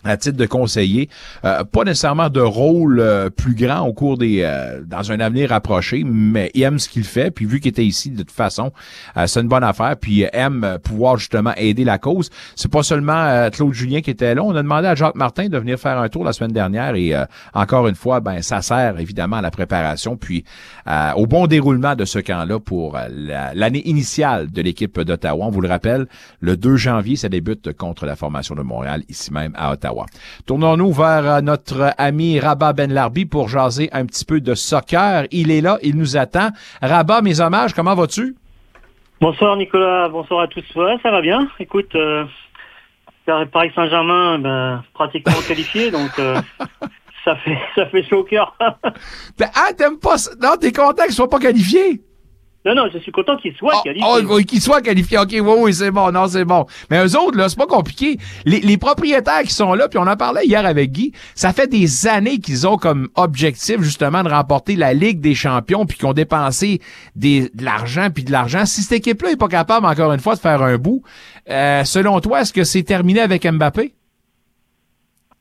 à titre de conseiller, euh, pas nécessairement de rôle euh, plus grand au cours des euh, dans un avenir rapproché, mais il aime ce qu'il fait, puis vu qu'il était ici de toute façon, c'est une bonne affaire, puis aime pouvoir justement aider la cause. C'est pas seulement Claude Julien qui était là, on a demandé à Jacques Martin de venir faire un tour la semaine dernière et encore une fois, ben ça sert évidemment à la préparation puis au bon déroulement de ce camp-là pour l'année initiale de l'équipe d'Ottawa. On vous le rappelle, le 2 janvier, ça débute contre la formation de Montréal ici même à Ottawa. Tournons-nous vers euh, notre ami Rabat Ben Larbi pour jaser un petit peu de soccer. Il est là, il nous attend. Rabat, mes hommages, comment vas-tu? Bonsoir Nicolas, bonsoir à tous. Ouais, ça va bien. Écoute, euh, Paris Saint-Germain, ben, pratiquement (laughs) qualifié, donc euh, ça fait ça fait chaud au cœur. ah, t'aimes pas ça? Non, t'es content qu'ils soient pas qualifiés? Non, non, je suis content qu'ils soient qualifiés. Oh, qu'ils soient qualifiés. OK, oui, oui, c'est bon. Non, c'est bon. Mais eux autres, là, c'est pas compliqué. Les, propriétaires qui sont là, puis on en parlait hier avec Guy, ça fait des années qu'ils ont comme objectif, justement, de remporter la Ligue des champions, puis qu'ils ont dépensé des, de l'argent, puis de l'argent. Si cette équipe-là est pas capable, encore une fois, de faire un bout, euh, selon toi, est-ce que c'est terminé avec Mbappé?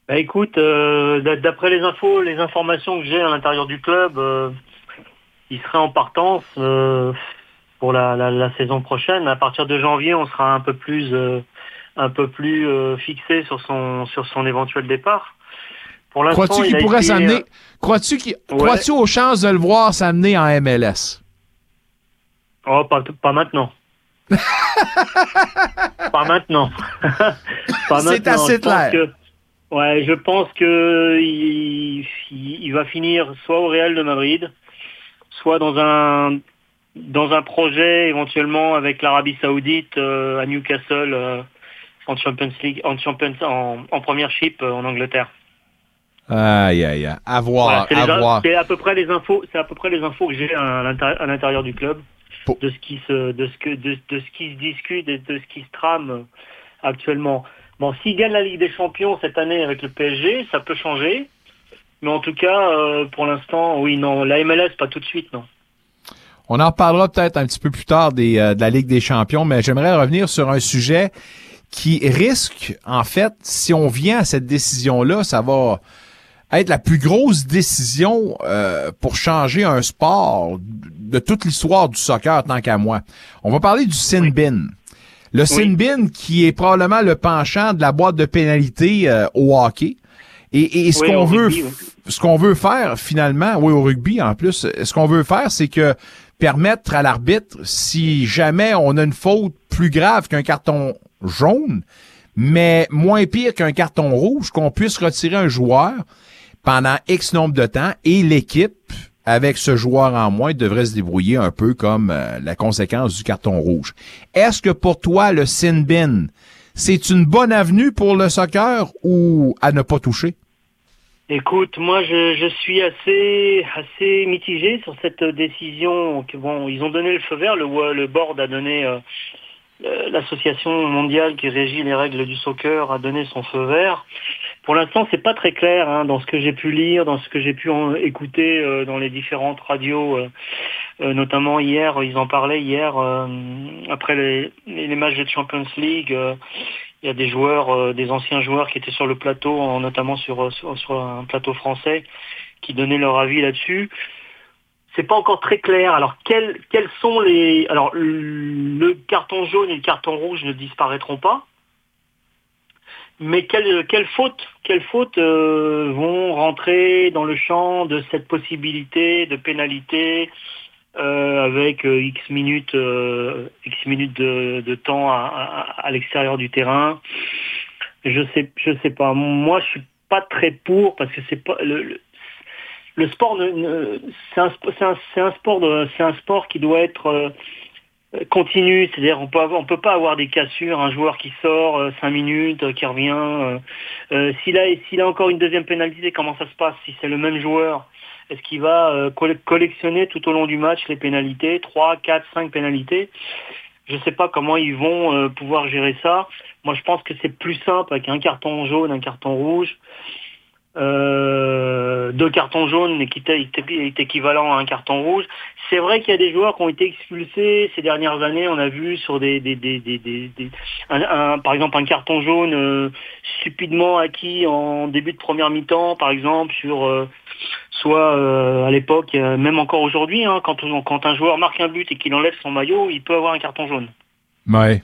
Ben écoute, euh, d'après les infos, les informations que j'ai à l'intérieur du club, euh, il serait en partance euh, pour la, la, saison prochaine. À partir de janvier, on sera un peu plus, euh, un peu plus euh, fixé sur son sur son éventuel départ. Crois-tu il qu'il pourrait été, s'amener? Crois-tu Ouais. aux chances de le voir s'amener en MLS? Oh, pas, pas maintenant. (laughs) pas maintenant. (laughs) pas C'est assez clair. que- ouais, je pense que il, il- il va finir soit au Real de Madrid, soit dans un dans un projet éventuellement avec l'Arabie Saoudite euh, à Newcastle euh, en Champions League, en Champions, en, en Premiership euh, en Angleterre. Aïe, aïe, aïe. À voir, Voilà, c'est à in- voir. c'est à peu près les infos, c'est à peu près les infos que j'ai à l'intérieur, du club, de ce qui se, de ce que, de, de ce qui se discute et de ce qui se trame euh, actuellement. Bon, s'il gagne la Ligue des Champions cette année avec le PSG, ça peut changer. Mais en tout cas, euh, pour l'instant, oui, non, la MLS pas tout de suite, non. On en reparlera peut-être un petit peu plus tard des, euh, de la Ligue des champions, mais j'aimerais revenir sur un sujet qui risque, en fait, si on vient à cette décision-là, ça va être la plus grosse décision euh, pour changer un sport de toute l'histoire du soccer, tant qu'à moi. On va parler du sin bin. Le sin bin qui est probablement le penchant de la boîte de pénalité euh, au hockey. Et, et ce Oui, qu'on veut, rugby, oui. ce qu'on veut faire finalement, oui au rugby en plus, ce qu'on veut faire, c'est que permettre à l'arbitre, si jamais on a une faute plus grave qu'un carton jaune, mais moins pire qu'un carton rouge, qu'on puisse retirer un joueur pendant X nombre de temps et l'équipe avec ce joueur en moins devrait se débrouiller un peu comme euh, la conséquence du carton rouge. Est-ce que pour toi, le sin bin, c'est une bonne avenue pour le soccer ou à ne pas toucher? Écoute, moi je, suis assez assez mitigé sur cette décision. Bon, ils ont donné le feu vert, le, board a donné, euh, l'association mondiale qui régit les règles du soccer a donné son feu vert. Pour l'instant, c'est pas très clair hein, dans ce que j'ai pu lire, dans ce que j'ai pu écouter euh, dans les différentes radios, euh, notamment hier, ils en parlaient hier après les matchs de Champions League. Il y a des joueurs, euh, des anciens joueurs qui étaient sur le plateau, en- notamment sur, euh, sur, un plateau français, qui donnaient leur avis là-dessus. C'est pas encore très clair. Alors quels, sont les alors le carton jaune et le carton rouge ne disparaîtront pas. Mais quelles quelles fautes, quelles fautes euh, vont rentrer dans le champ de cette possibilité de pénalité euh, avec euh, X minutes, euh, X minutes de, temps à, l'extérieur du terrain. Je sais, je sais pas. Moi, je suis pas très pour parce que c'est pas le, sport. C'est un, sport, c'est un sport qui doit être continu. C'est-à-dire, on peut peut pas avoir des cassures. Un joueur qui sort euh, cinq minutes, qui revient. s'il a, s'il a encore une deuxième pénalité, comment ça se passe Si c'est le même joueur. Est-ce qu'il va euh, colle- collectionner tout au long du match les pénalités 3, 4, 5 pénalités? Je ne sais pas comment ils vont euh, pouvoir gérer ça. Moi, je pense que c'est plus simple avec un carton jaune, un carton rouge. Euh, deux cartons jaunes qui est, équivalent à un carton rouge. C'est vrai qu'il y a des joueurs qui ont été expulsés ces dernières années. On a vu sur des, par exemple un carton jaune euh, stupidement acquis en début de première mi-temps, par exemple sur euh, soit euh, à l'époque, même encore aujourd'hui, hein, quand, quand un joueur marque un but et qu'il enlève son maillot, il peut avoir un carton jaune. Ouais.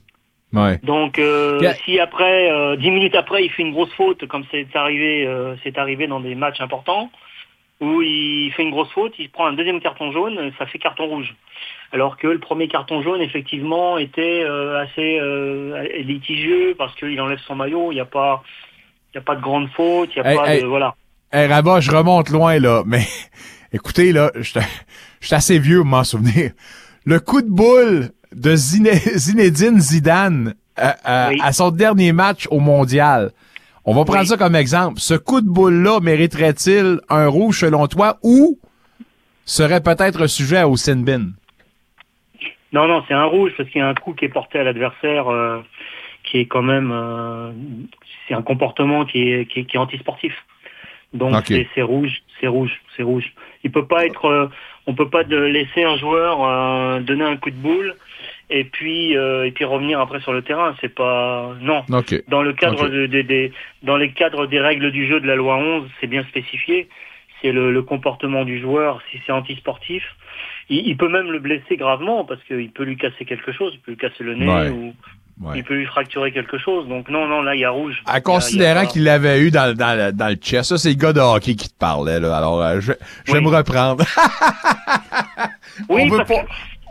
Ouais. Donc, euh, Yeah. si après, euh, dix minutes après, il fait une grosse faute, comme c'est arrivé, euh, c'est arrivé dans des matchs importants, où il fait une grosse faute, il prend un deuxième carton jaune, ça fait carton rouge. Alors que le premier carton jaune, effectivement, était euh, assez litigieux parce qu'il enlève son maillot, il n'y a pas, il y a pas de grande faute, il n'y a Hey, pas hey. de, voilà. Hey, Rabat, je remonte loin, là, (laughs) mais écoutez, là, je je suis assez vieux pour m'en souvenir. Le coup de boule de Zine- Zinedine Zidane Oui. à son dernier match au Mondial. On va prendre Oui. ça comme exemple. Ce coup de boule-là mériterait-il un rouge selon toi ou serait peut-être sujet au sin bin? Non, non, c'est un rouge parce qu'il y a un coup qui est porté à l'adversaire euh, qui est quand même... euh, c'est un comportement qui est, qui est, qui est antisportif. Donc c'est- c'est rouge, c'est rouge, c'est rouge. Il peut pas être... euh, on peut pas de laisser un joueur euh, donner un coup de boule et puis euh, et puis revenir après sur le terrain. C'est pas... Non. OK. Dans le cadre Ok. de- de- des dans les cadres des règles du jeu de la loi 11, c'est bien spécifié. C'est le, le comportement du joueur, si c'est antisportif. Il, il peut même le blesser gravement parce qu'il peut lui casser quelque chose, il peut lui casser le nez Ouais. ou, il peut lui fracturer quelque chose. Donc non, non, là, il y a rouge. En considérant qu'il l'avait eu dans, dans, dans, le chest, ça, c'est le gars de hockey qui te parlait, là. Alors, euh, je, je vais me reprendre. (laughs) oui, parce que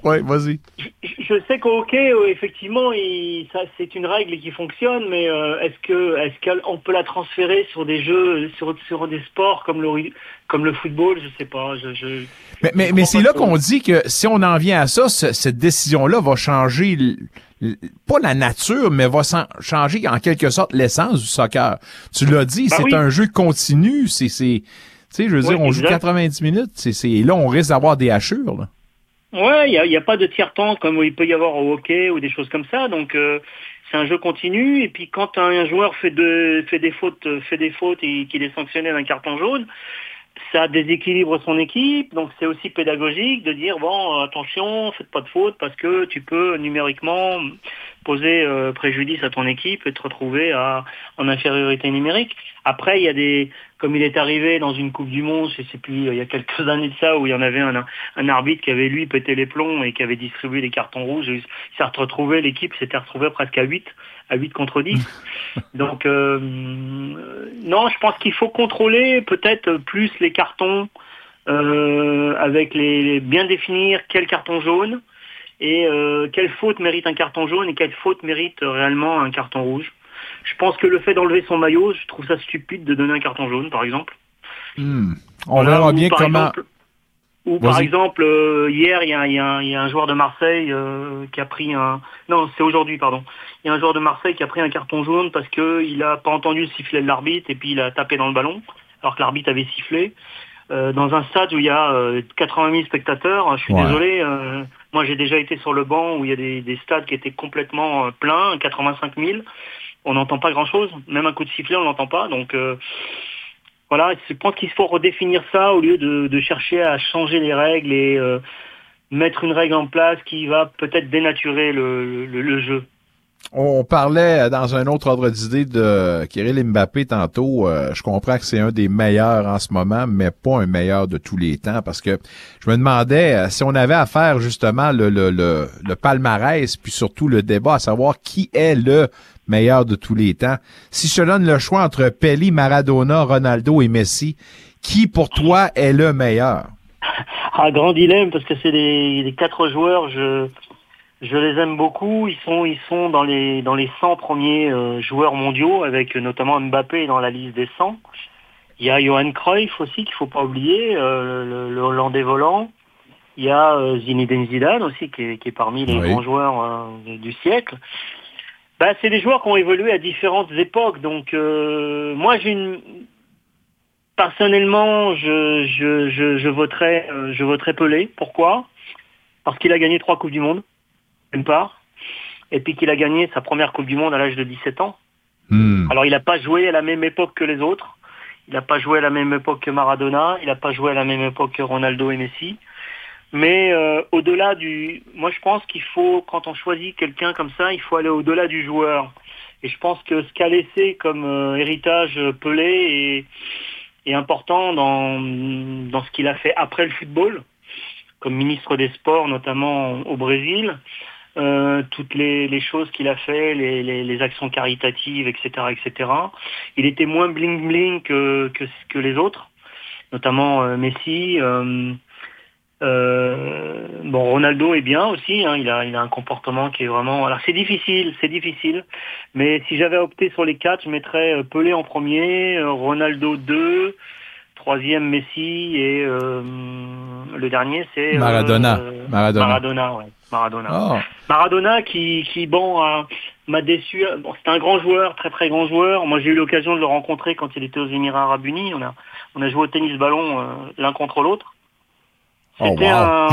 oui, vas-y. Je, sais qu'au hockey, euh, effectivement, il, ça, c'est une règle qui fonctionne, mais euh, est-ce que est-ce qu'on peut la transférer sur des jeux, sur, sur des sports comme le comme le football? Je sais pas. Je, je mais mais, mais c'est là qu'on dit que si on en vient à ça, cette décision-là va changer pas la nature, mais va changer en quelque sorte l'essence du soccer. Tu l'as dit, Ben c'est oui. un jeu continu, c'est c'est tu sais, je veux dire, on joue exact. 90 minutes, c'est là on risque d'avoir des hachures. Là. Ouais, il n'y a, pas de tiers-temps comme il peut y avoir au hockey ou des choses comme ça. Donc euh, c'est un jeu continu. Et puis quand un joueur fait, de, fait des fautes, euh, fait des fautes et qu'il est sanctionné d'un carton jaune, ça déséquilibre son équipe. Donc c'est aussi pédagogique de dire bon attention, faites pas de faute parce que tu peux numériquement poser euh, préjudice à ton équipe et te retrouver à, en infériorité numérique. Après, il y a des, comme il est arrivé dans une Coupe du Monde, je sais plus, il y a quelques (laughs) années de ça, où il y en avait un, un arbitre qui avait lui pété les plombs et qui avait distribué des cartons rouges. Il s'est retrouvé, l'équipe s'était retrouvée presque à 8, à 8 contre 10. (laughs) Donc, euh, non, je pense qu'il faut contrôler peut-être plus les cartons euh, avec les, bien définir quel carton jaune et euh, quelle faute mérite un carton jaune et quelle faute mérite réellement un carton rouge? Je pense que le fait d'enlever son maillot, je trouve ça stupide de donner un carton jaune, par exemple. Hmm. On verra bien par comment. exemple- Ou par exemple, euh, hier, il y a, y un- il y a un joueur de Marseille euh, qui a pris un... Non, c'est aujourd'hui, pardon. Il y a un joueur de Marseille qui a pris un carton jaune parce qu'il n'a pas entendu le sifflet de l'arbitre et puis il a tapé dans le ballon, alors que l'arbitre avait sifflé. Euh, dans un stade où il y a euh, 80 000 spectateurs, je suis Ouais. désolé, euh, moi j'ai déjà été sur le banc où il y a des, des stades qui étaient complètement euh, pleins, 85 000, on n'entend pas grand-chose, même un coup de sifflet on n'entend pas, donc... euh, voilà, je pense qu'il faut redéfinir ça au lieu de, chercher à changer les règles et euh, mettre une règle en place qui va peut-être dénaturer le jeu. On parlait euh, dans un autre ordre d'idée de Kirill Mbappé tantôt. Euh, je comprends que c'est un des meilleurs en ce moment, mais pas un meilleur de tous les temps parce que je me demandais euh, si on avait à faire justement le, le, le, palmarès, puis surtout le débat à savoir qui est le meilleur de tous les temps. Si je donne le choix entre Pelé, Maradona, Ronaldo et Messi, qui pour toi est le meilleur? Ah, grand dilemme parce que c'est les, les quatre joueurs, je, je les aime beaucoup. Ils sont, ils sont dans les, dans les 100 premiers euh, joueurs mondiaux, avec notamment Mbappé dans la liste des 100. Il y a Johan Cruyff aussi qu'il faut pas oublier, euh, le, le Hollandais volant. Il y a euh, Zinedine Zidane aussi qui est, qui est parmi les Oui. grands joueurs euh, du siècle. Bah, c'est des joueurs qui ont évolué à différentes époques. Donc euh, moi j'ai une personnellement je je, je, euh, je voterais Pelé. Pourquoi? Parce qu'il a gagné trois coupes du monde, d'une part, et puis qu'il a gagné sa première coupe du monde à l'âge de 17 ans. Hmm. Alors il n'a pas joué à la même époque que les autres. Il n'a pas joué à la même époque que Maradona. Il n'a pas joué à la même époque que Ronaldo et Messi. Mais euh, au-delà du, moi je pense qu'il faut, quand on choisit quelqu'un comme ça, il faut aller au-delà du joueur. Et je pense que ce qu'a laissé comme euh, héritage euh, Pelé est, est important dans, dans ce qu'il a fait après le football, comme ministre des Sports, notamment au Brésil. Euh, toutes les, les choses qu'il a fait, les, les, les actions caritatives, etc., etc. Il était moins bling bling que, que, que les autres, notamment euh, Messi. euh, euh, bon, Ronaldo est bien aussi. hein, il a, il a un comportement qui est vraiment. Alors c'est difficile, c'est difficile. Mais si j'avais opté sur les quatre, je mettrais euh, Pelé en premier, Ronaldo 2, troisième Messi et euh, le dernier c'est Maradona. euh, Maradona. Maradona, ouais. Maradona. Ah. Maradona qui, qui bon, a- m'a déçu. Bon, c'est un grand joueur, très très grand joueur. Moi, j'ai eu l'occasion de le rencontrer quand il était aux Émirats Arabes Unis. On a, on a joué au tennis ballon euh, l'un contre l'autre. Oh, C'était wow. un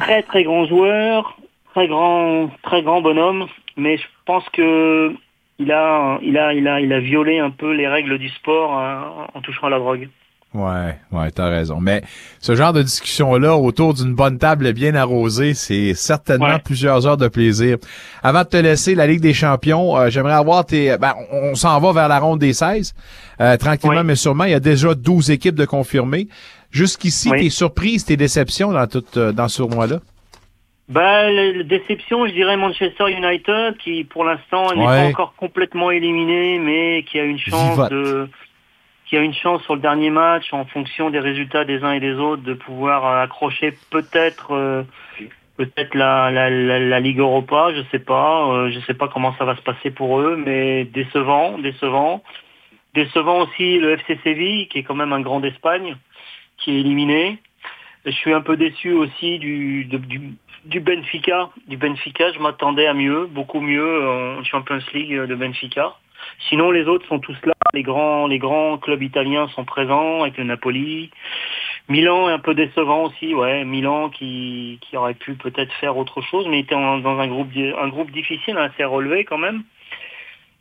très très grand joueur, très grand, très grand bonhomme. Mais je pense que il a, il a, il a, il a violé un peu les règles du sport hein, en touchant à la drogue. Ouais, ouais, t'as raison. Mais ce genre de discussion-là autour d'une bonne table bien arrosée, c'est certainement Ouais. plusieurs heures de plaisir. Avant de te laisser la Ligue des Champions, euh, j'aimerais avoir tes... Ben, on s'en va vers la ronde des 16. Euh, tranquillement, mais sûrement, il y a déjà 12 équipes de confirmées. Jusqu'ici, tes surprises, tes déceptions dans tout euh, dans ce tournoi-là? Bah, la, la déception, je dirais Manchester United, qui pour l'instant n'est pas encore complètement éliminé, mais qui a une chance Vivote. de, qui a une chance sur le dernier match, en fonction des résultats des uns et des autres, de pouvoir euh, accrocher peut-être, euh, peut-être la, Ligue Europa, je sais pas, euh, je sais pas comment ça va se passer pour eux, mais décevant, décevant, décevant aussi le FC Séville, qui est quand même un grand d'Espagne, qui est éliminé. Je suis un peu déçu aussi du, du, du Benfica. Du Benfica, je m'attendais à mieux, beaucoup mieux en Champions League de Benfica. Sinon, les autres sont tous là. Les grands, les grands clubs italiens sont présents avec le Napoli. Milan est un peu décevant aussi, ouais. Milan qui, qui aurait pu peut-être faire autre chose, mais était en- dans un groupe, un groupe difficile, hein, assez relevé quand même.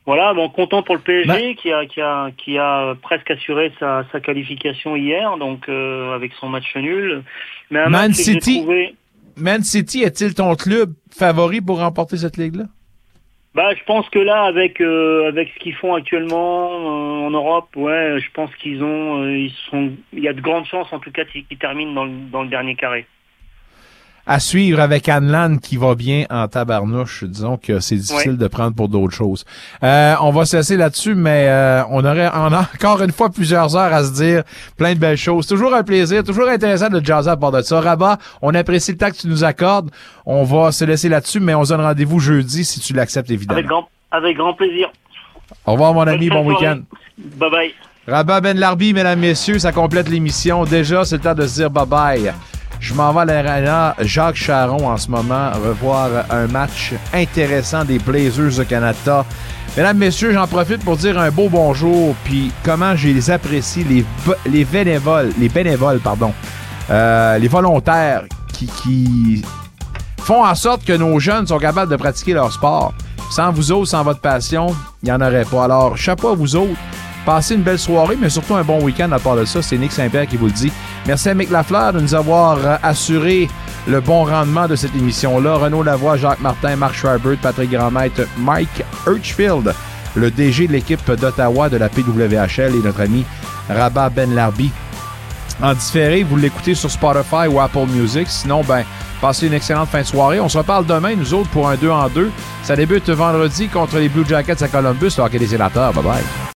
Voilà, bon, content pour le PSG qui a qui a qui a presque assuré sa, sa qualification hier, donc euh, avec son match nul. Mais un Man match que j'ai City. trouvé- Man City est-il ton club favori pour remporter cette ligue-là? Bah, je pense que là, avec euh, avec ce qu'ils font actuellement euh, en Europe, ouais, je pense qu'ils ont, euh, ils sont, il y a de grandes chances en tout cas qu'ils terminent dans le, dans le dernier carré. À suivre avec Anne qui va bien en tabarnouche. Disons que c'est difficile de prendre pour d'autres choses. Euh, on va cesser là-dessus, mais euh, on aurait on a (laughs) encore une fois plusieurs heures à se dire plein de belles choses. Toujours un plaisir, toujours intéressant de jaser à part de ça. Rabat, on apprécie le temps que tu nous accordes. On va se laisser là-dessus, mais on se donne rendez-vous jeudi si tu l'acceptes évidemment. Avec grand avec grand plaisir. Au revoir mon ami, bon week-end. Bye bye. Rabat Ben Larbi, mesdames, messieurs, ça complète l'émission. Déjà, c'est le temps de se dire bye-bye. Je m'en vais à l'arena Jacques Charon en ce moment, revoir un match intéressant des Blazers de Canada. Mesdames, messieurs, j'en profite pour dire un beau bonjour, puis comment je les apprécie, les, vo- les bénévoles, les bénévoles, pardon, euh, les volontaires qui, qui font en sorte que nos jeunes sont capables de pratiquer leur sport. Sans vous autres, sans votre passion, il n'y en aurait pas. Alors, chapeau à vous autres. Passez une belle soirée, mais surtout un bon week-end à part de ça. C'est Nick Saint-Pierre qui vous le dit. Merci à Mick Lafleur de nous avoir euh, assuré le bon rendement de cette émission-là. Renaud Lavoie, Jacques Martin, Marc Schreiber, Patrick Grandmaître, Mike Hirschfield, le DG de l'équipe d'Ottawa de la PWHL et notre ami Rabat Ben Larbi en différé. Vous l'écoutez sur Spotify ou Apple Music. Sinon, ben, passez une excellente fin de soirée. On se reparle demain, nous autres, pour un 2 en 2. Ça débute vendredi contre les Blue Jackets à Columbus, le hockey des sénateurs. Bye bye.